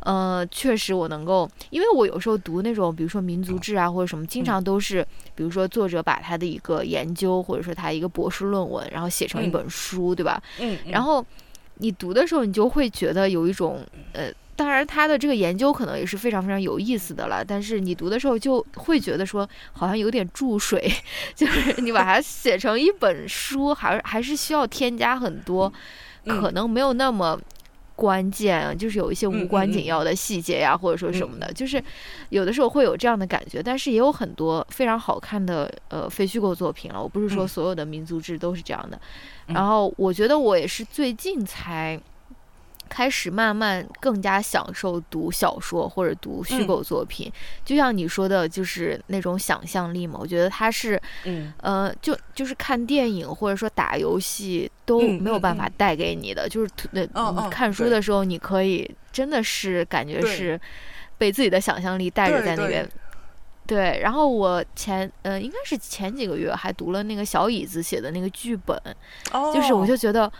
呃，确实我能够，因为我有时候读那种，比如说民族志啊或者什么，经常都是，比如说作者把他的一个研究或者说他一个博士论文，然后写成一本书，对吧？嗯。然后你读的时候，你就会觉得有一种，呃。当然，他的这个研究可能也是非常非常有意思的了。但是你读的时候就会觉得说，好像有点注水，*laughs* 就是你把它写成一本书，还还是需要添加很多，可能没有那么关键，就是有一些无关紧要的细节呀，或者说什么的，就是有的时候会有这样的感觉。但是也有很多非常好看的呃非虚构作品了。我不是说所有的民族志都是这样的。然后我觉得我也是最近才。开始慢慢更加享受读小说或者读虚构作品，就像你说的，就是那种想象力嘛。我觉得它是，嗯，呃，就就是看电影或者说打游戏都没有办法带给你的，就是那看书的时候，你可以真的是感觉是被自己的想象力带着在那边。对，然后我前呃应该是前几个月还读了那个小椅子写的那个剧本，就是我就觉得。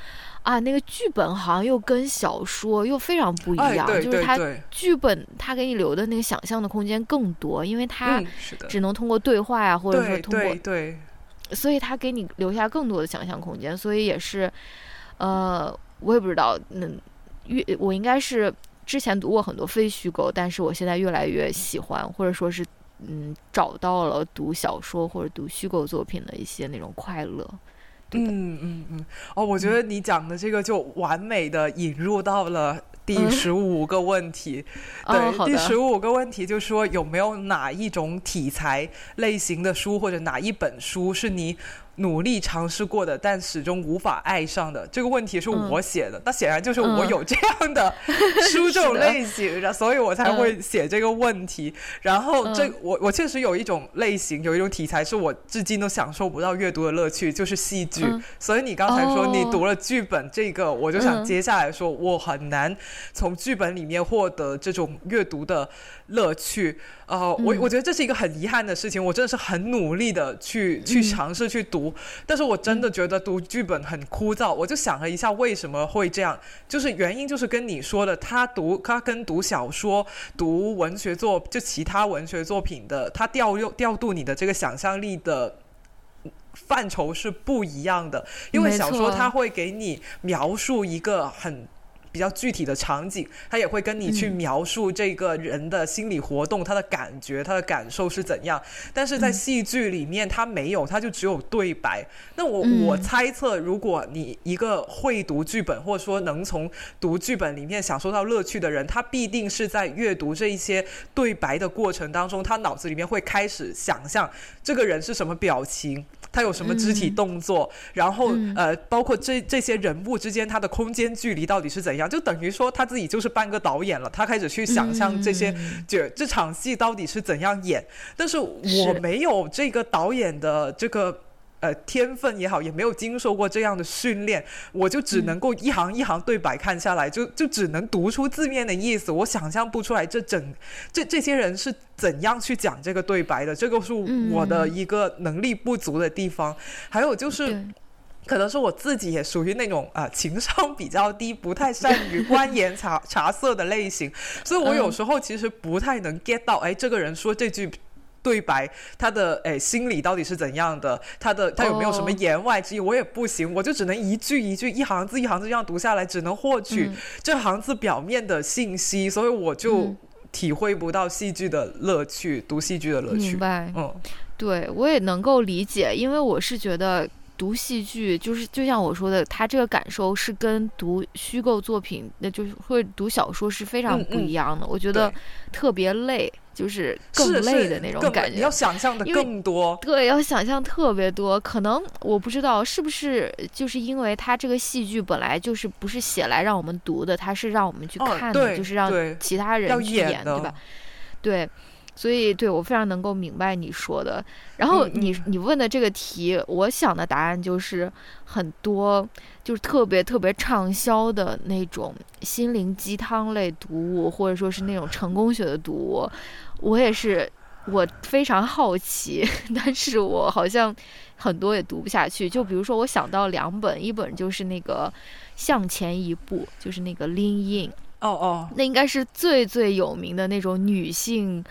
啊，那个剧本好像又跟小说又非常不一样，就是它剧本它给你留的那个想象的空间更多，因为它只能通过对话呀，或者说通过对，所以它给你留下更多的想象空间，所以也是，呃，我也不知道，嗯，越我应该是之前读过很多非虚构，但是我现在越来越喜欢，或者说是嗯，找到了读小说或者读虚构作品的一些那种快乐。嗯嗯嗯，哦，我觉得你讲的这个就完美的引入到了第十五个问题。对，第十五个问题就是说，有没有哪一种题材类型的书，或者哪一本书是你？努力尝试过的，但始终无法爱上的这个问题是我写的，那显然就是我有这样的 *laughs* 书这种类型，然所以我才会写这个问题。然后这我我确实有一种类型，有一种题材是我至今都享受不到阅读的乐趣，就是戏剧。所以你刚才说你读了剧本这个，我就想接下来说，我很难从剧本里面获得这种阅读的乐趣。呃，我我觉得这是一个很遗憾的事情，我真的是很努力的去去尝试去读，但是我真的觉得读剧本很枯燥。我就想了一下，为什么会这样？就是原因就是跟你说的，他读他跟读小说、读文学作就其他文学作品的，他调用调度你的这个想象力的范畴是不一样的。因为小说它会给你描述一个很。比较具体的场景，他也会跟你去描述这个人的心理活动、他的感觉、他的感受是怎样。但是在戏剧里面，他没有，他就只有对白。那我我猜测，如果你一个会读剧本，或者说能从读剧本里面享受到乐趣的人，他必定是在阅读这一些对白的过程当中，他脑子里面会开始想象这个人是什么表情。他有什么肢体动作？然后呃，包括这这些人物之间他的空间距离到底是怎样？就等于说他自己就是半个导演了。他开始去想象这些，就这场戏到底是怎样演。但是我没有这个导演的这个。呃，天分也好，也没有经受过这样的训练，我就只能够一行一行对白看下来，就就只能读出字面的意思，我想象不出来这整这这些人是怎样去讲这个对白的，这个是我的一个能力不足的地方。还有就是，可能是我自己也属于那种啊情商比较低，不太善于观言察察 *laughs* 色的类型，所以我有时候其实不太能 get 到，哎，这个人说这句。对白，他的哎心理到底是怎样的？他的他有没有什么言外之意？我也不行，我就只能一句一句、一行字一行字这样读下来，只能获取这行字表面的信息，所以我就体会不到戏剧的乐趣，读戏剧的乐趣。明白，嗯，对我也能够理解，因为我是觉得读戏剧就是就像我说的，他这个感受是跟读虚构作品，那就是会读小说是非常不一样的。我觉得特别累。就是更累的那种感觉，你要想象的更多。对，要想象特别多。可能我不知道是不是就是因为他这个戏剧本来就是不是写来让我们读的，他是让我们去看的，就是让其他人去演，对吧？对。所以，对我非常能够明白你说的。然后，你你问的这个题，我想的答案就是很多，就是特别特别畅销的那种心灵鸡汤类读物，或者说是那种成功学的读物。我也是，我非常好奇，*laughs* 但是我好像很多也读不下去。就比如说，我想到两本，一本就是那个《向前一步》，就是那个 Lean In。哦哦，那应该是最最有名的那种女性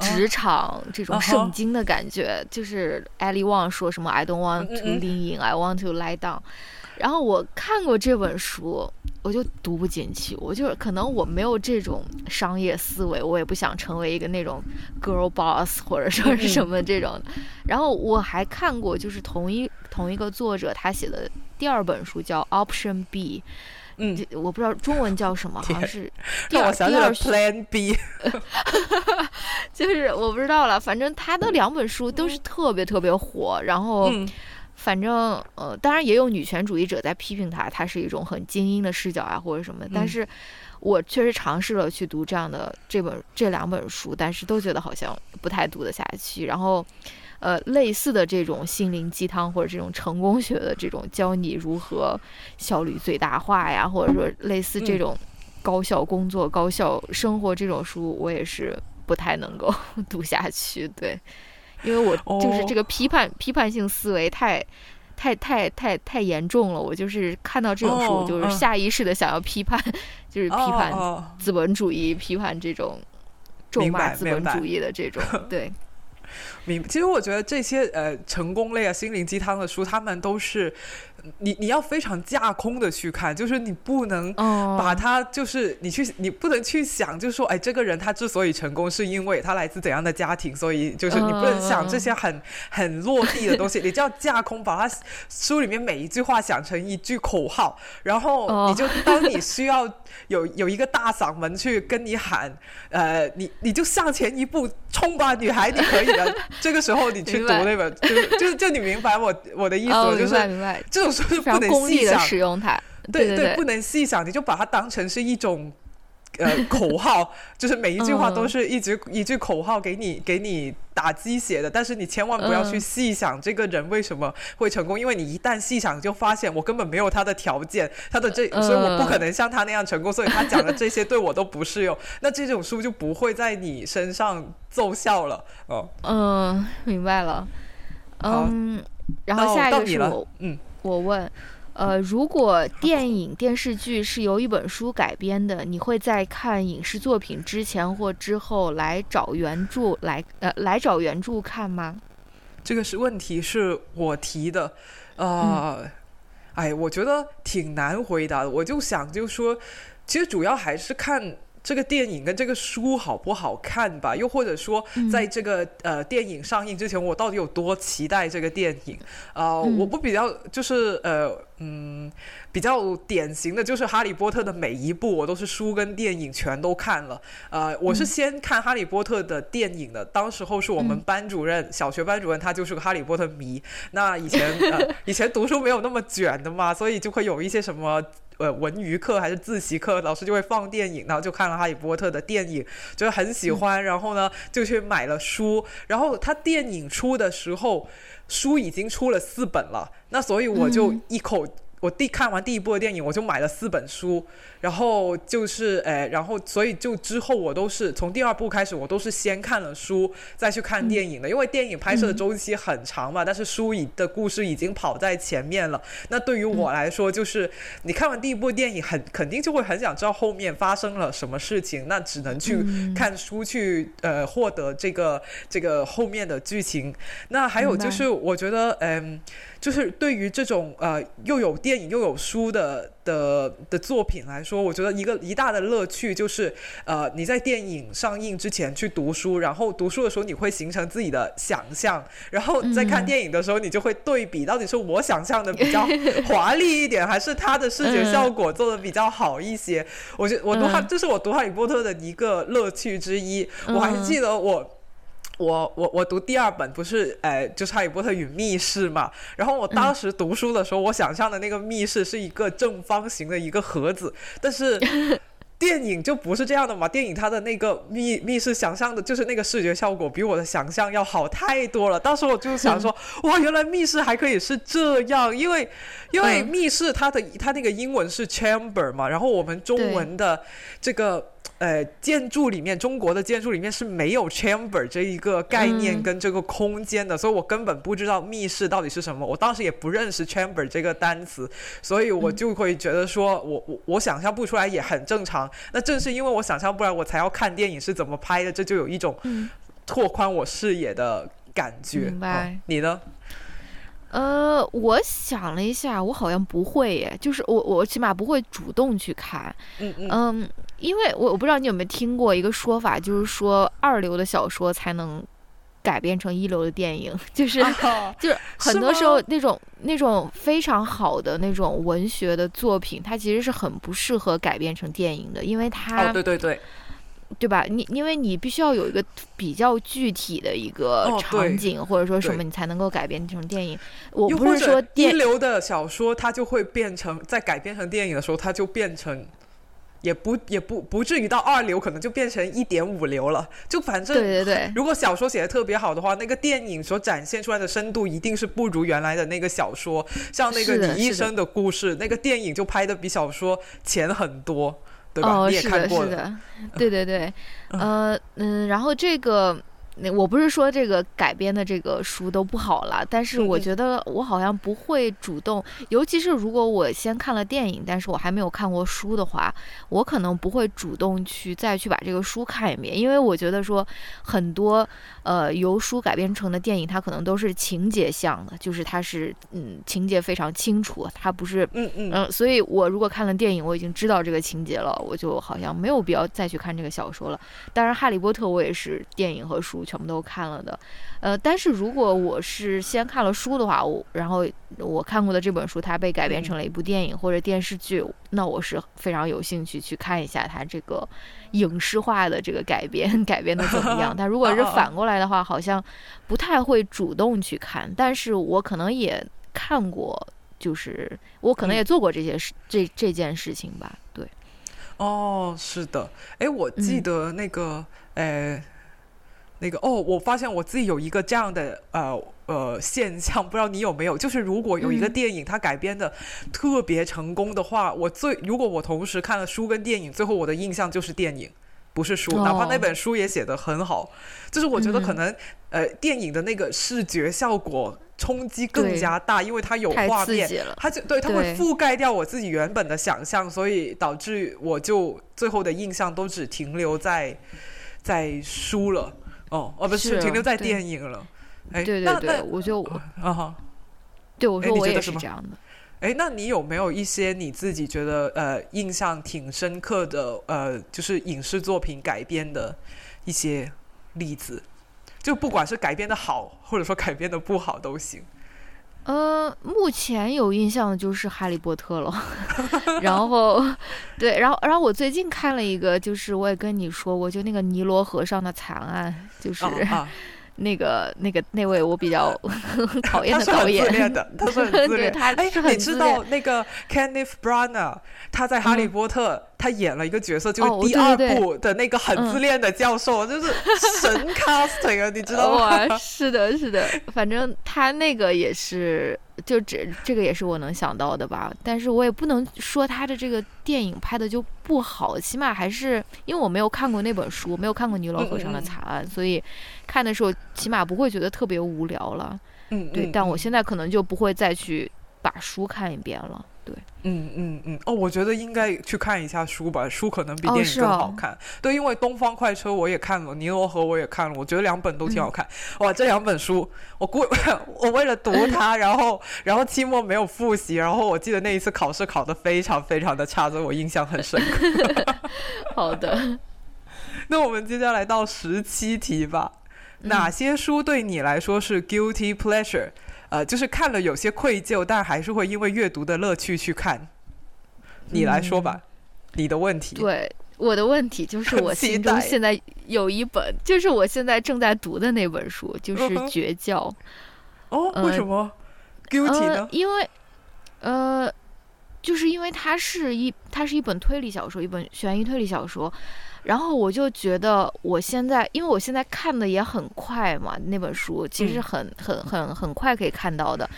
职场这种圣经的感觉，就是 Ellie Wang 说什么 "I don't want to lean in, I want to lie down"。然后我看过这本书，我就读不进去，我就可能我没有这种商业思维，我也不想成为一个那种 girl boss 或者说是什么这种。然后我还看过，就是同一同一个作者他写的第二本书叫 Option B。嗯，我不知道中文叫什么，好像是第二第二 Plan B，*laughs* 就是我不知道了。反正他的两本书都是特别特别火，然后反正呃，当然也有女权主义者在批评他，他是一种很精英的视角啊或者什么。但是我确实尝试了去读这样的这本这两本书，但是都觉得好像不太读得下去。然后。呃，类似的这种心灵鸡汤或者这种成功学的这种教你如何效率最大化呀，或者说类似这种高效工作、高效生活这种书，我也是不太能够 *laughs* 读下去。对，因为我就是这个批判批判性思维太太太太太严重了。我就是看到这种书，就是下意识的想要批判，就是批判资本主义，批判这种咒骂资本主义的这种 *laughs* 对。明，其实我觉得这些呃成功类啊、心灵鸡汤的书，他们都是。你你要非常架空的去看，就是你不能把他，就是你去，你不能去想，就是说，哎，这个人他之所以成功，是因为他来自怎样的家庭，所以就是你不能想这些很很落地的东西，你就要架空，把他书里面每一句话想成一句口号，然后你就当你需要有有一个大嗓门去跟你喊，呃，你你就向前一步，冲吧，女孩，你可以的。这个时候你去读那本，就就就你明白我我的意思，就是这种。就是不能细想，使用它，对对，不能细想，你就把它当成是一种呃口号，就是每一句话都是一句一句口号给你给你打鸡血的。但是你千万不要去细想这个人为什么会成功，因为你一旦细想，就发现我根本没有他的条件，他的这，所以我不可能像他那样成功，所以他讲的这些对我都不适用。那这种书就不会在你身上奏效了。哦，嗯，明白了。嗯，然后下一个是我，嗯。我问，呃，如果电影电视剧是由一本书改编的，你会在看影视作品之前或之后来找原著来呃来找原著看吗？这个是问题，是我提的，呃，哎，我觉得挺难回答的。我就想，就说，其实主要还是看。这个电影跟这个书好不好看吧？又或者说，在这个呃电影上映之前，我到底有多期待这个电影？啊，我不比较就是呃嗯，比较典型的就是《哈利波特》的每一部，我都是书跟电影全都看了。呃，我是先看《哈利波特》的电影的，当时候是我们班主任，小学班主任，他就是个《哈利波特》迷。那以前呃、*laughs* 以前读书没有那么卷的嘛，所以就会有一些什么。呃，文娱课还是自习课，老师就会放电影，然后就看了《哈利波特》的电影，就是很喜欢，然后呢就去买了书，然后他电影出的时候，书已经出了四本了，那所以我就一口。我第看完第一部的电影，我就买了四本书，然后就是诶，然后所以就之后我都是从第二部开始，我都是先看了书再去看电影的，因为电影拍摄的周期很长嘛，但是书已的故事已经跑在前面了。那对于我来说，就是你看完第一部电影，很肯定就会很想知道后面发生了什么事情，那只能去看书去呃获得这个这个后面的剧情。那还有就是，我觉得嗯。就是对于这种呃又有电影又有书的的的作品来说，我觉得一个一大的乐趣就是呃你在电影上映之前去读书，然后读书的时候你会形成自己的想象，然后在看电影的时候你就会对比到底是我想象的比较 *laughs* 华丽一点，还是它的视觉效果做的比较好一些。我觉我读哈这是我读哈利波特的一个乐趣之一。我还记得我。我我我读第二本不是诶，就是《哈利波特与密室》嘛。然后我当时读书的时候，我想象的那个密室是一个正方形的一个盒子，但是 *laughs* 电影就不是这样的嘛。电影它的那个密密室想象的就是那个视觉效果比我的想象要好太多了。当时我就想说，*laughs* 哇，原来密室还可以是这样，因为因为密室它的它那个英文是 chamber 嘛，然后我们中文的这个。呃，建筑里面，中国的建筑里面是没有 chamber 这一个概念跟这个空间的，所以我根本不知道密室到底是什么。我当时也不认识 chamber 这个单词，所以我就会觉得说，我我我想象不出来也很正常。那正是因为我想象不来，我才要看电影是怎么拍的，这就有一种拓宽我视野的感觉。明白？你呢？呃，我想了一下，我好像不会耶，就是我我起码不会主动去看，嗯嗯，因为我我不知道你有没有听过一个说法，就是说二流的小说才能改编成一流的电影，*laughs* 就是 *laughs* 就是很多时候那种那种非常好的那种文学的作品，它其实是很不适合改编成电影的，因为它对对对。对吧？你因为你必须要有一个比较具体的一个场景，或者说什么，你才能够改编成电影。我不是说一流的小说，它就会变成在改编成电影的时候，它就变成也不也不不至于到二流，可能就变成一点五流了。就反正对对对，如果小说写的特别好的话，那个电影所展现出来的深度一定是不如原来的那个小说。像那个李医生的故事，那个电影就拍的比小说浅很多。哦，是的，是的，对对对，呃，嗯，然后这个。那我不是说这个改编的这个书都不好了，但是我觉得我好像不会主动，尤其是如果我先看了电影，但是我还没有看过书的话，我可能不会主动去再去把这个书看一遍，因为我觉得说很多呃由书改编成的电影，它可能都是情节向的，就是它是嗯情节非常清楚，它不是嗯嗯，所以我如果看了电影，我已经知道这个情节了，我就好像没有必要再去看这个小说了。当然，《哈利波特》我也是电影和书。全部都看了的，呃，但是如果我是先看了书的话，我然后我看过的这本书它被改编成了一部电影或者电视剧，那我是非常有兴趣去看一下它这个影视化的这个改编 *laughs* 改编的怎么样。但如果是反过来的话，好像不太会主动去看，但是我可能也看过，就是我可能也做过这些事这这件事情吧。对，哦，是的，哎，我记得那个，哎。那个哦，我发现我自己有一个这样的呃呃现象，不知道你有没有？就是如果有一个电影它改编的特别成功的话，我最如果我同时看了书跟电影，最后我的印象就是电影，不是书，哪怕那本书也写的很好，就是我觉得可能呃电影的那个视觉效果冲击更加大，因为它有画面，它就对它会覆盖掉我自己原本的想象，所以导致我就最后的印象都只停留在在书了。哦哦，不是停留在电影了，哎，对对对，我就啊哈，对我说我也是这样的，哎，那你有没有一些你自己觉得呃印象挺深刻的呃，就是影视作品改编的一些例子？就不管是改编的好，或者说改编的不好都行。呃，目前有印象的就是《哈利波特》了。*laughs* 然后，对，然后，然后我最近看了一个，就是我也跟你说过，就那个尼罗河上的惨案，就是。*laughs* 那个、那个、那位我比较 *laughs* 讨厌的导演，他是很自恋的，他是很自恋。哎，你知道那个 Kenneth Branagh，他在《哈利波特》他演了一个角色，就是第二部的那个很自恋的教授，就是 *laughs* 神 casting 啊，你知道吗？是的，是的，反正他那个也是。就这这个也是我能想到的吧，但是我也不能说他的这个电影拍的就不好，起码还是因为我没有看过那本书，没有看过尼罗河上的惨案，所以看的时候起码不会觉得特别无聊了。嗯，对，但我现在可能就不会再去把书看一遍了。对，嗯嗯嗯，哦，我觉得应该去看一下书吧，书可能比电影更好看。对，因为《东方快车》我也看了，《尼罗河》我也看了，我觉得两本都挺好看。*laughs* 哇，这两本书，我估 *laughs* 我为了读它，然后然后期末没有复习，然后我记得那一次考试考得非常非常的差，所以我印象很深刻。*laughs* 好的，那我们接下来到十七题吧。哪些书对你来说是 guilty pleasure？呃，就是看了有些愧疚，但还是会因为阅读的乐趣去看。你来说吧，你的问题。对，我的问题就是我心中现在有一本，就是我现在正在读的那本书，就是《绝教》。哦，为什么 guilty 呢？因为，呃，就是因为它是一，它是一本推理小说，一本悬疑推理小说。然后我就觉得，我现在因为我现在看的也很快嘛，那本书其实很很很很快可以看到的，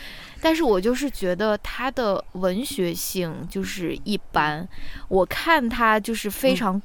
但是我就是觉得它的文学性就是一般，我看它就是非常。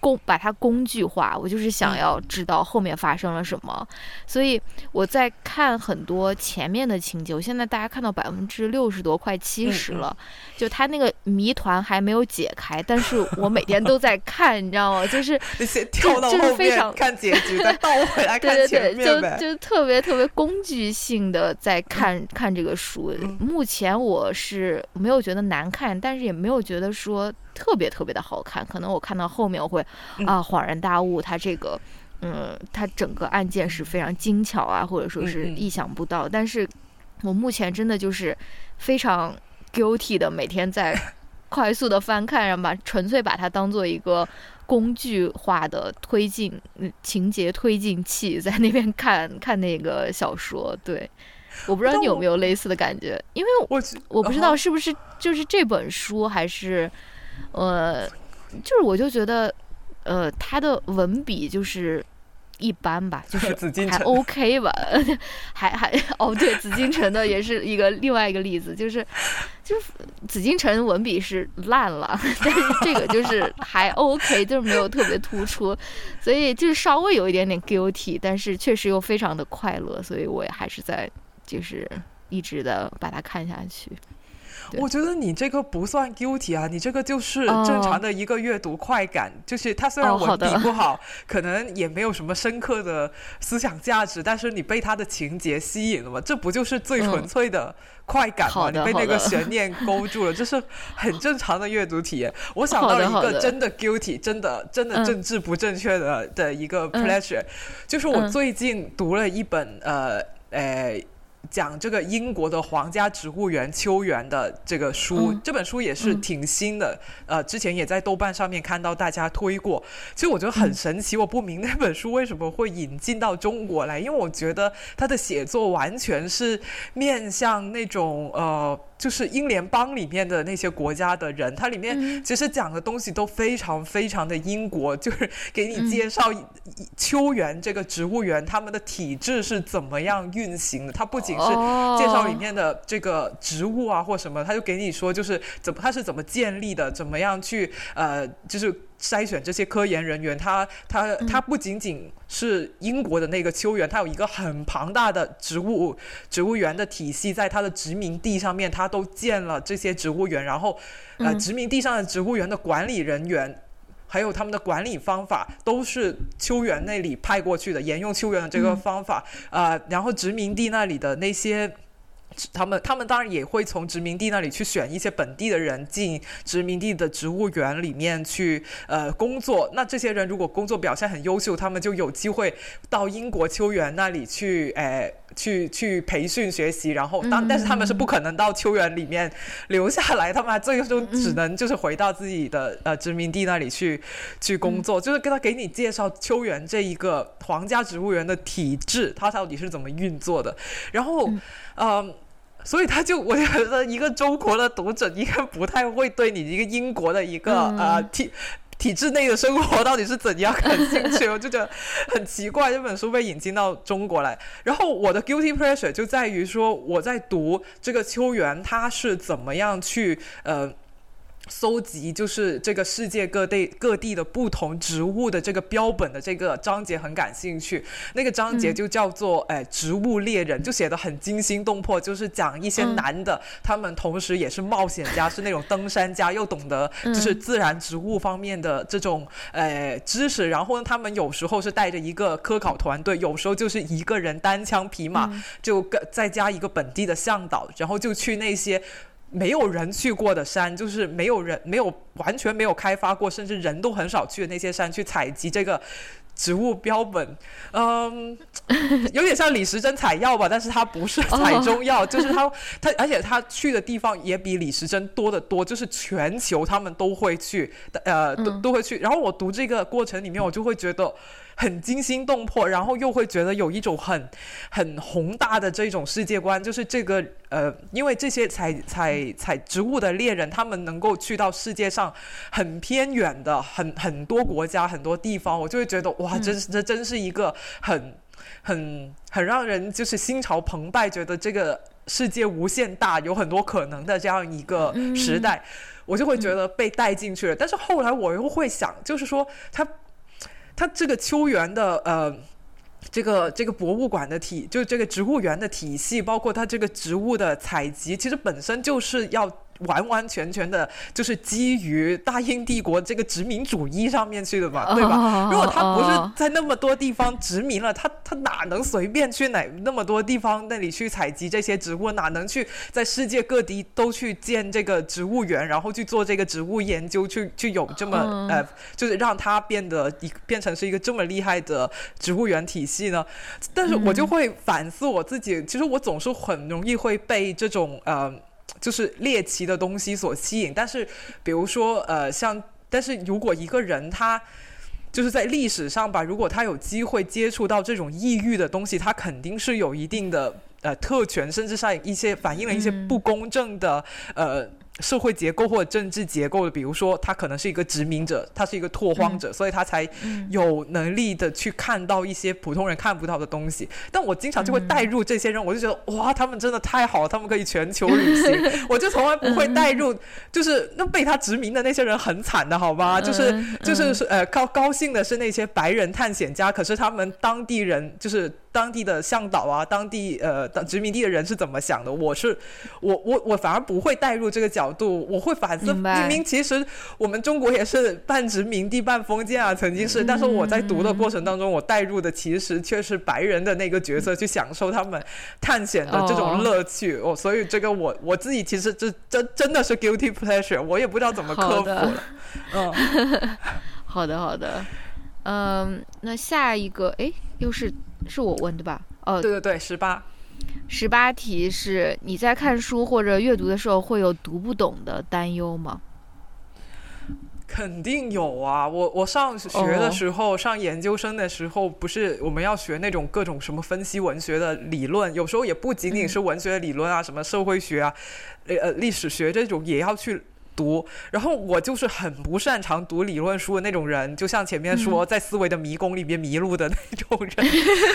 工把它工具化，我就是想要知道后面发生了什么，所以我在看很多前面的情节。我现在大家看到百分之六十多，快七十了，就他那个谜团还没有解开，但是我每天都在看，你知道吗？就是 *laughs* 就是非常看结局，再倒回来看前面就就特别特别工具性的在看看这个书。目前我是没有觉得难看，但是也没有觉得说。特别特别的好看，可能我看到后面我会啊恍然大悟，它这个，嗯，它整个案件是非常精巧啊，或者说是意想不到。但是，我目前真的就是非常 guilty 的，每天在 *laughs* 快速的翻看，然后把纯粹把它当做一个工具化的推进情节推进器，在那边看看那个小说。对，我不知道你有没有类似的感觉，因为我我不知道是不是就是这本书还是。呃，就是我就觉得，呃，他的文笔就是一般吧，就是 *laughs* 还 OK 吧，*laughs* 还还哦，对，紫禁城的也是一个另外一个例子，就是就是紫禁城文笔是烂了，*laughs* 但是这个就是还 OK，就是没有特别突出，所以就是稍微有一点点 guilty，但是确实又非常的快乐，所以我也还是在就是一直的把它看下去。我觉得你这个不算 guilty 啊，你这个就是正常的一个阅读快感，就是它虽然文笔不好，可能也没有什么深刻的思想价值，但是你被它的情节吸引了嘛，这不就是最纯粹的快感吗？你被那个悬念勾住了，*laughs* 这是很正常的阅读体验。我想到了一个真的 guilty，真的真的政治不正确的的一个 pleasure，就是我最近读了一本呃呃。讲这个英国的皇家植物园秋园的这个书，这本书也是挺新的，呃，之前也在豆瓣上面看到大家推过，其实我觉得很神奇，我不明那本书为什么会引进到中国来，因为我觉得他的写作完全是面向那种呃。就是英联邦里面的那些国家的人，它里面其实讲的东西都非常非常的英国，就是给你介绍秋园这个植物园他们的体制是怎么样运行的。它不仅是介绍里面的这个植物啊或什么，他就给你说就是怎么它是怎么建立的，怎么样去呃就是。筛选这些科研人员，他他他不仅仅是英国的那个秋园，他有一个很庞大的植物植物园的体系，在他的殖民地上面，他都建了这些植物园，然后呃，殖民地上的植物园的管理人员，还有他们的管理方法，都是秋园那里派过去的，沿用秋园的这个方法，呃，然后殖民地那里的那些。他们他们当然也会从殖民地那里去选一些本地的人进殖民地的植物园里面去呃工作。那这些人如果工作表现很优秀，他们就有机会到英国秋园那里去，诶。去去培训学习，然后当但是他们是不可能到秋园里面留下来，他们最终只能就是回到自己的呃殖民地那里去去工作，就是跟他给你介绍秋园这一个皇家植物园的体制，它到底是怎么运作的，然后嗯，所以他就我觉得一个中国的读者应该不太会对你一个英国的一个呃体。体制内的生活到底是怎样感兴趣？我 *laughs* 就觉得很奇怪，这本书被引进到中国来，然后我的 guilty pressure 就在于说，我在读这个秋园，他是怎么样去呃。搜集就是这个世界各地各地的不同植物的这个标本的这个章节很感兴趣，那个章节就叫做“哎，植物猎人”，就写的很惊心动魄，就是讲一些男的，他们同时也是冒险家，是那种登山家，又懂得就是自然植物方面的这种呃知识，然后呢，他们有时候是带着一个科考团队，有时候就是一个人单枪匹马，就跟再加一个本地的向导，然后就去那些。没有人去过的山，就是没有人没有完全没有开发过，甚至人都很少去的那些山，去采集这个植物标本，嗯，*laughs* 有点像李时珍采药吧，但是他不是采中药，就是他他，*laughs* 而且他去的地方也比李时珍多得多，就是全球他们都会去，呃，都都会去。然后我读这个过程里面，我就会觉得。很惊心动魄，然后又会觉得有一种很很宏大的这种世界观，就是这个呃，因为这些采采采植物的猎人，他们能够去到世界上很偏远的很很多国家很多地方，我就会觉得哇，这这真是一个很很很让人就是心潮澎湃，觉得这个世界无限大，有很多可能的这样一个时代，我就会觉得被带进去了。但是后来我又会想，就是说他。它这个秋园的呃，这个这个博物馆的体，就这个植物园的体系，包括它这个植物的采集，其实本身就是要。完完全全的，就是基于大英帝国这个殖民主义上面去的嘛，对吧？如果他不是在那么多地方殖民了，他他哪能随便去哪那么多地方那里去采集这些植物？哪能去在世界各地都去建这个植物园，然后去做这个植物研究，去去有这么呃，就是让它变得一变成是一个这么厉害的植物园体系呢？但是我就会反思我自己，其实我总是很容易会被这种呃。就是猎奇的东西所吸引，但是比如说呃，像但是如果一个人他就是在历史上吧，如果他有机会接触到这种异域的东西，他肯定是有一定的呃特权，甚至上一些反映了一些不公正的呃。社会结构或者政治结构的，比如说他可能是一个殖民者，他是一个拓荒者，所以他才有能力的去看到一些普通人看不到的东西。但我经常就会带入这些人，我就觉得哇，他们真的太好了，他们可以全球旅行。*laughs* 我就从来不会带入，就是那被他殖民的那些人很惨的，好吧？就是就是呃高高兴的是那些白人探险家，可是他们当地人就是。当地的向导啊，当地呃殖民地的人是怎么想的？我是我我我反而不会带入这个角度，我会反思。明明其实我们中国也是半殖民地半封建啊，曾经是。但是我在读的过程当中，我带入的其实却是白人的那个角色，去享受他们探险的这种乐趣。哦，所以这个我我自己其实这真真的是 guilty pleasure，我也不知道怎么克服了。嗯，*laughs* 好的好的，嗯，那下一个哎又是。是我问的吧？哦，对对对，十八，十八题是你在看书或者阅读的时候会有读不懂的担忧吗？肯定有啊！我我上学的时候，上研究生的时候，不是我们要学那种各种什么分析文学的理论，有时候也不仅仅是文学理论啊，什么社会学啊，呃，历史学这种也要去。读，然后我就是很不擅长读理论书的那种人，就像前面说在思维的迷宫里面迷路的 *laughs* 那种人。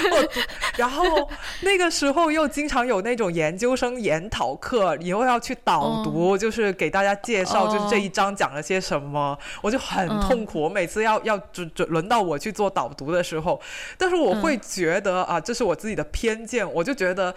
*laughs* 然后那个时候又经常有那种研究生研讨课，以后要去导读，就是给大家介绍，就是这一章讲了些什么，我就很痛苦。我每次要要准准轮到我去做导读的时候，但是我会觉得啊，这是我自己的偏见，我就觉得。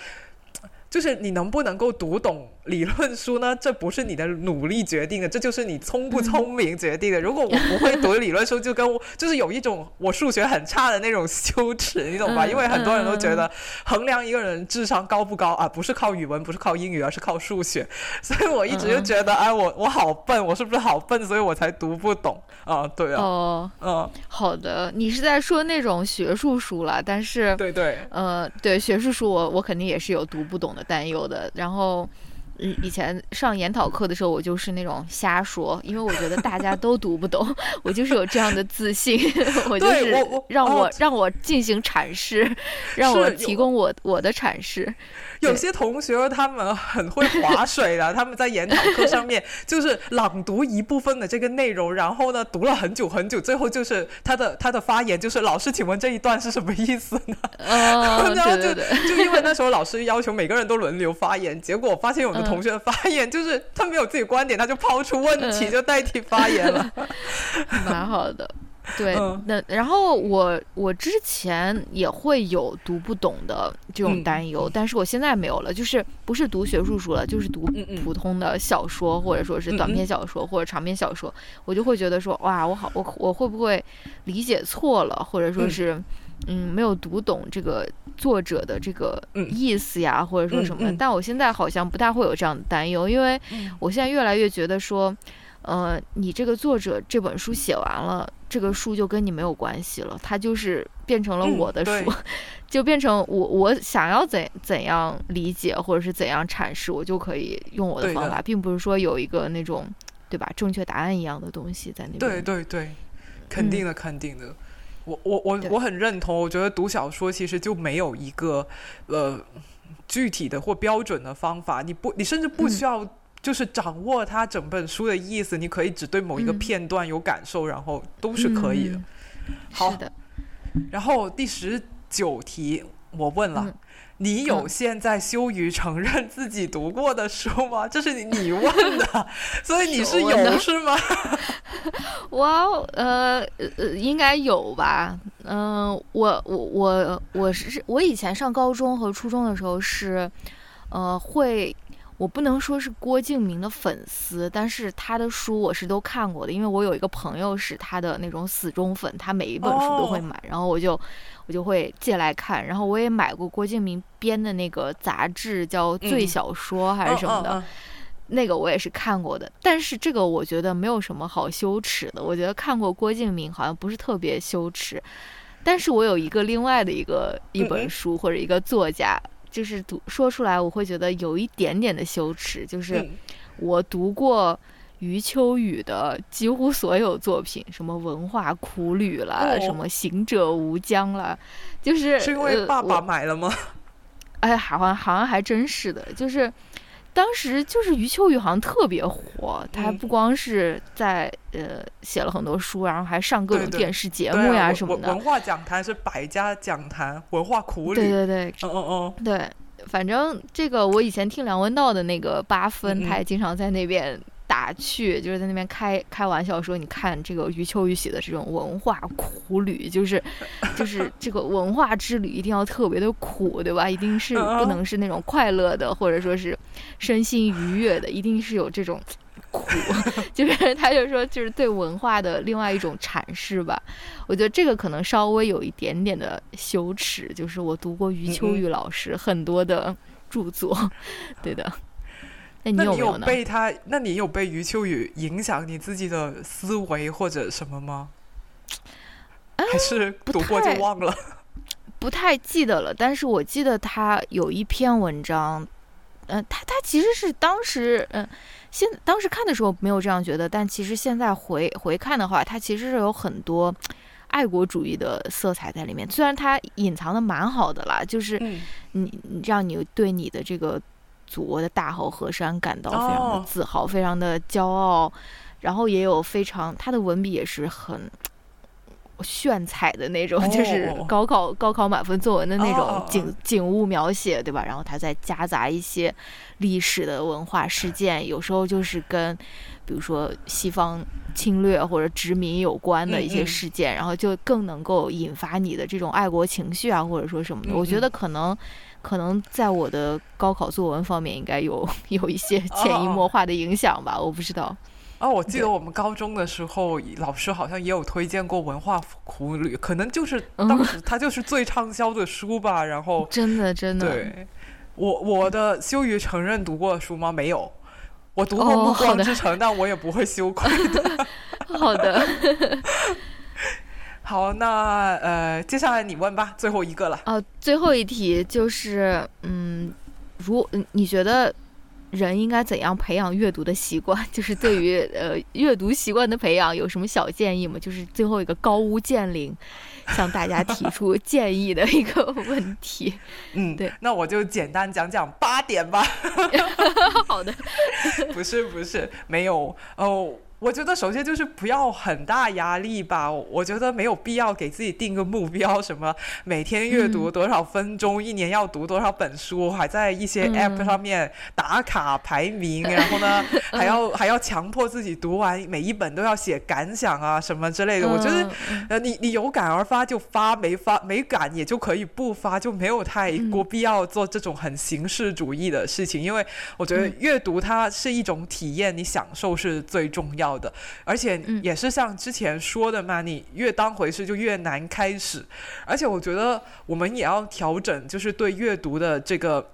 就是你能不能够读懂理论书呢？这不是你的努力决定的，这就是你聪不聪明决定的。如果我不会读理论书，就跟我 *laughs* 就是有一种我数学很差的那种羞耻，你懂吧？因为很多人都觉得衡量一个人智商高不高啊，不是靠语文，不是靠英语，而是靠数学。所以我一直就觉得，哎，我我好笨，我是不是好笨？所以我才读不懂啊？对啊，哦，嗯，好的，你是在说那种学术书了，但是对对，呃，对学术书，我我肯定也是有读不懂的担忧的。然后，嗯，以前上研讨课的时候，我就是那种瞎说，因为我觉得大家都读不懂，*laughs* 我就是有这样的自信，*laughs* 我就是让我哦让我进行阐释，*laughs* 让我提供我我的阐释。有些同学他们很会划水的，他们在研讨课上面就是朗读一部分的这个内容，然后呢读了很久很久，最后就是他的他的发言就是老师，请问这一段是什么意思呢？*laughs* 哦，然后就就因为那时候老师要求每个人都轮流发言，结果发现有的同学的发言就是他没有自己观点，他就抛出问题嗯就代替发言了。*laughs* 蛮好的。*laughs* 对嗯，那然后我我之前也会有读不懂的这种嗯。担忧，但是我现在没有了，就是不是读学术书了，就是读普通的小说，或者说是短篇小说或者长篇小说，我就会觉得说，哇，我好，我我会不会理解错了，或者说嗯。是。嗯，没有读懂这个作者的这个嗯。意思呀，或者说什么。嗯。嗯但我现在好像不大会有这样的担忧，因为嗯。我现在越来越觉得说，呃，你这个作者这本书写完了，这个书就跟你没有关系了，它就是变成了嗯我的书，对 *laughs* 就变成我我想要怎怎样理解或者是怎样阐释，我就可以用我的方法，并不是说有一个那种对吧正确答案一样的东西在那边。对对对，肯定的，肯定的。我我我我很认同，我觉得读小说其实就没有一个呃具体的或标准的方法，你不，你甚至不嗯需要就是掌握它整本书的意思，你可以只对某一个嗯片段有感受，然后都是可以的。嗯好的，然后第十九题我问了。嗯你有嗯现在羞于承认自己读过的书吗？这是你你问的，*laughs* 所以你是有是吗？*laughs* 哇哦，呃呃，应该有吧？嗯、我我我我是我以前上高中和初中的时候是，呃，会，我不能说是郭敬明的粉丝，但是他的书我是都看过的，因为我有一个朋友是他的那种死忠粉，他每一本书都会哦。买，然后我就我就会借来看，然后我也买过郭敬明编的那个杂志，叫《最嗯。小说》还是什么的。那个我也是看过的，但是这个我觉得没有什么好羞耻的。我觉得看过郭敬明好像不是特别羞耻，但是我有一个另外的一个一本书或者一个作家，就是读说出来我会觉得有一点点的羞耻，就是嗯我读过。余秋雨的几乎所有作品，什么《文化苦旅》啦，哦什么《行者无疆》啦，就是是因为爸爸买了吗？*laughs* 哎，好像好像还真是的，就是当时就是余秋雨好像特别火，他不光是在呃写了很多书，然后还上各种电视节目呀啊什么的。文文化讲坛是百家讲坛，文化苦旅。对对对嗯嗯嗯，对，反正这个我以前听梁文道的那个八分，他也经常在那边。打趣就是在那边开开玩笑说，你看这个余秋雨写的这种文化苦旅，就是就是这个文化之旅一定要特别的苦，对吧？一定是嗯不能是那种快乐的，或者说是身心愉悦的，一定是有这种苦。*laughs* 就是他就说，就是对文化的另外一种阐释吧。我觉得这个可能稍微有一点点的羞耻，就是我读过余秋雨老师很多的著作，*laughs* 对的。那你有有没有？被他？那你有被余秋雨影响你自己的思维或者什么吗？还是不读过就忘了？*laughs* 不太记得了，但是我记得他有一篇文章，嗯、他他其实是当时，嗯、现当时看的时候没有这样觉得，但其实现在回回看的话，他其实是有很多爱国主义的色彩在里面。虽然他隐藏的蛮好的啦，就是你让你对你的这个祖国的大好河山感到非常的哦自豪，非常的骄傲，然后也有非常他的文笔也是很炫彩的那种，*laughs* 就是高考高考满分作文的那种景景物描写，对吧？然后他再夹杂一些历史的文化事件，有时候就是跟比如说西方侵略或者殖民有关的一些事件，然后就更能够引发你的这种爱国情绪啊，或者说什么的。我觉得可能可能在我的高考作文方面应该有 *laughs* 有一些潜移默化的影响吧，我不知道。哦，我记得我们高中的时候，老师好像也有推荐过《文化苦旅》，可能就是当时它就是最畅销的书吧。然后真的真的，对我我的羞于承认读过的书吗？没有，我读过《暮光之城》，但我也不会羞愧的。*laughs* 好的，*laughs* 好，那呃，接下来你问吧，最后一个了。哦，最后一题就是，嗯，如你觉得？人应该怎样培养阅读的习惯？*laughs* 就是对于呃阅读习惯的培养有什么小建议吗？就是最后一个高屋建瓴，向大家提出 *laughs* 建议的一个问题。*laughs* 嗯，对，那我就简单讲讲八点吧。好的，不是不是，没有哦。我觉得首先就是不要很大压力吧，我觉得没有必要给自己定个目标，什么每天阅读多少分钟，一年要读多少本书，还在一些 app 上面打卡排名，然后呢 *laughs* 还要还要强迫自己读完每一本都要写感想啊什么之类的。我觉得呃你你有感而发就发，没发没感也就可以不发，就没有太过必要做这种很形式主义的事情，因为我觉得阅读它是一种体验，你享受是最重要。的，而且也是像之前说的嘛，你越当回事就越难开始，而且我觉得我们也要调整，就是对阅读的这个。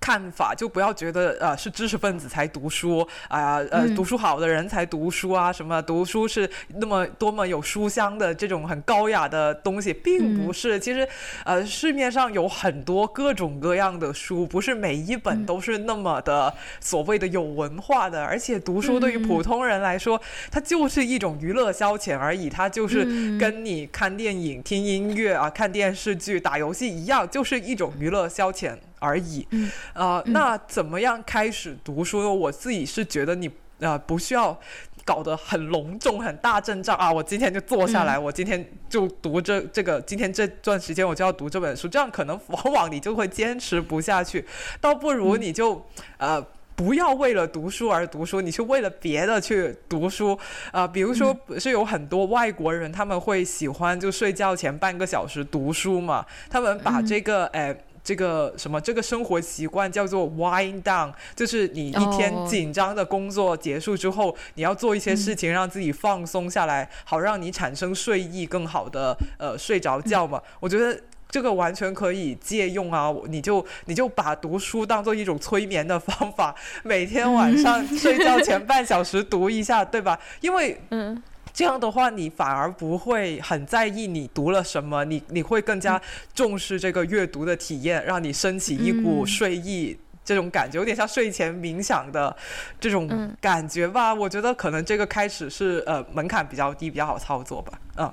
看法就不要觉得呃是知识分子才读书啊呃读书好的人才读书啊什么读书是那么多么有书香的这种很高雅的东西，并不是。其实呃市面上有很多各种各样的书，不是每一本都是那么的所谓的有文化的。而且读书对于普通人来说，它就是一种娱乐消遣而已，它就是跟你看电影、听音乐啊、看电视剧、打游戏一样，就是一种娱乐消遣。而已，呃，那怎么样开始读书？我自己是觉得你呃不需要搞得很隆重、很大阵仗啊！我今天就坐下来，我今天就读这这个，今天这段时间我就要读这本书，这样可能往往你就会坚持不下去。倒不如你就呃不要为了读书而读书，你去为了别的去读书啊。比如说是有很多外国人他们会喜欢就睡觉前半个小时读书嘛，他们把这个诶。这个什么？这个生活习惯叫做 wind down，就是你一天紧张的工作结束之后，你要做一些事情让自己放松下来，好让你产生睡意更好的呃睡着觉嘛。我觉得这个完全可以借用啊！你就你就把读书当做一种催眠的方法，每天晚上睡觉前半小时读一下，对吧？因为嗯。这样的话，你反而不会很在意你读了什么，你你会更加重视这个阅读的体验，让你升起一股睡意这种感觉，有点像睡前冥想的这种感觉吧。我觉得可能这个开始是呃门槛比较低，比较好操作吧。嗯，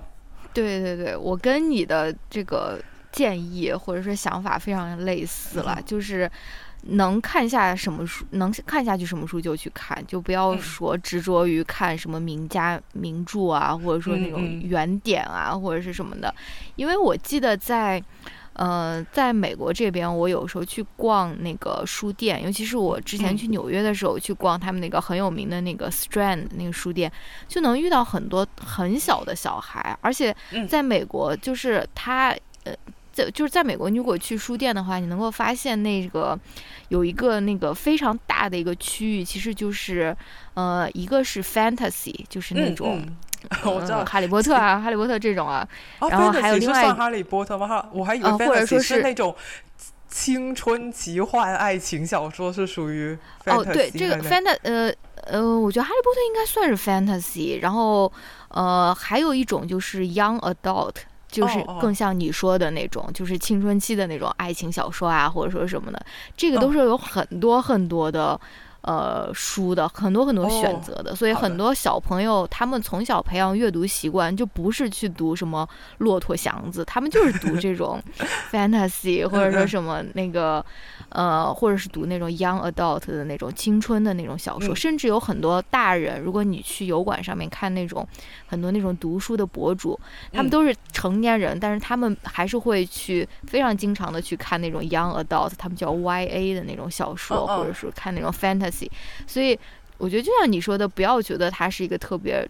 对对对，我跟你的这个建议或者说想法非常类似了，就是。能看下什么书，能看下去什么书就去看，就不要说执着于看什么名家名著啊，或者说那种原点啊，或者是什么的。因为我记得在，呃，在美国这边，我有时候去逛那个书店，尤其是我之前去纽约的时候去逛他们那个很有名的那个 Strand 那个书店，就能遇到很多很小的小孩，而且在美国就是他，呃。在就是在美国，你如果去书店的话，你能够发现那个有一个那个非常大的一个区域，其实就是呃，一个是 fantasy，就是那种 *laughs* 我知道哈利波特啊，哈利波特这种啊，*laughs* 然后还有另外哈利波特吗？哈，我还以为或者说是那种青春奇幻爱情小说是属于哦，对，这个 fantasy，呃呃，我觉得哈利波特应该算是 fantasy，然后呃，还有一种就是 young adult。就是更像你说的那种，就是青春期的那种爱情小说啊，或者说什么的，这个都是有很多很多的，呃书的，很多很多选择的，所以很多小朋友他们从小培养阅读习惯，就不是去读什么《骆驼祥子》，他们就是读这种 *laughs* fantasy 或者说什么那个。呃，或者是读那种 young adult 的那种青春的那种小说，甚至有很多大人，如果你去油管上面看那种很多那种读书的博主，他们都是成年人，但是他们还是会去非常经常的去看那种 young adult，他们叫 YA 的那种小说，或者是看那种 fantasy。所以我觉得就像你说的，不要觉得它是一个特别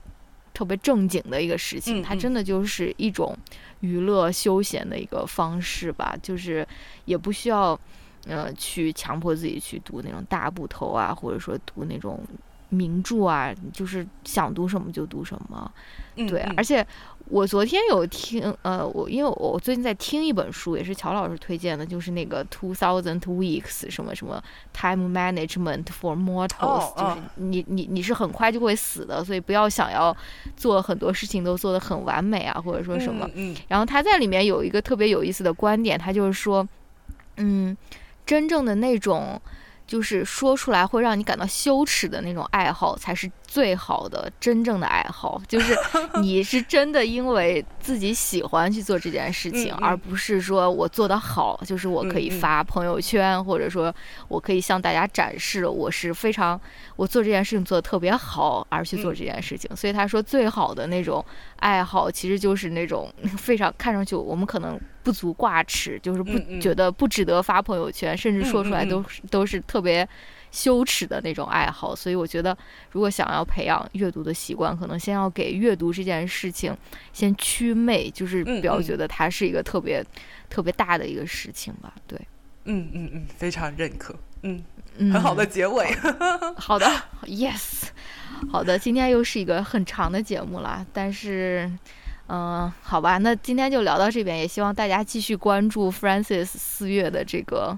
特别正经的一个事情，它真的就是一种娱乐休闲的一个方式吧，就是也不需要。呃，去强迫自己去读那种大部头啊，或者说读那种名著啊，就是想读什么就读什么。对，而且我昨天有听，呃，我因为我最近在听一本书，也是乔老师推荐的，就是那个 Two Thousand Weeks 什么什么 Time Management for Mortals，就是你你你是很快就会死的，所以不要想要做很多事情都做得很完美啊，或者说什么。然后他在里面有一个特别有意思的观点，他就是说，嗯。真正的那种，就是说出来会让你感到羞耻的那种爱好，才是。最好的真正的爱好，*laughs* 就是你是真的因为自己喜欢去做这件事情，而不是说我做得好，就是我可以发朋友圈，或者说我可以向大家展示我是非常我做这件事情做得特别好而去做这件事情。所以他说，最好的那种爱好，其实就是那种 *laughs* 非常看上去我们可能不足挂齿，就是不觉得不值得发朋友圈，甚至说出来都都是特别。羞耻的那种爱好，所以我觉得，如果想要培养阅读的习惯，可能先要给阅读这件事情先祛魅，就是不要觉得它是一个特别特别大的一个事情吧。对，嗯嗯嗯，非常认可，嗯，很好的结尾。好的，*laughs* yes，好的，今天又是一个很长的节目了，但是，嗯，好吧，那今天就聊到这边，也希望大家继续关注 Francis 四月的这个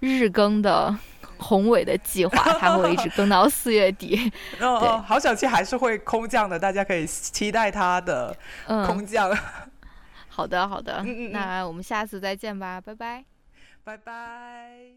日更的。宏伟的计划，它会一直更到四月底。*laughs* 哦，好小七还是会空降的，大家可以期待它的空降。好的，好的，那我们下次再见吧，拜拜，拜拜。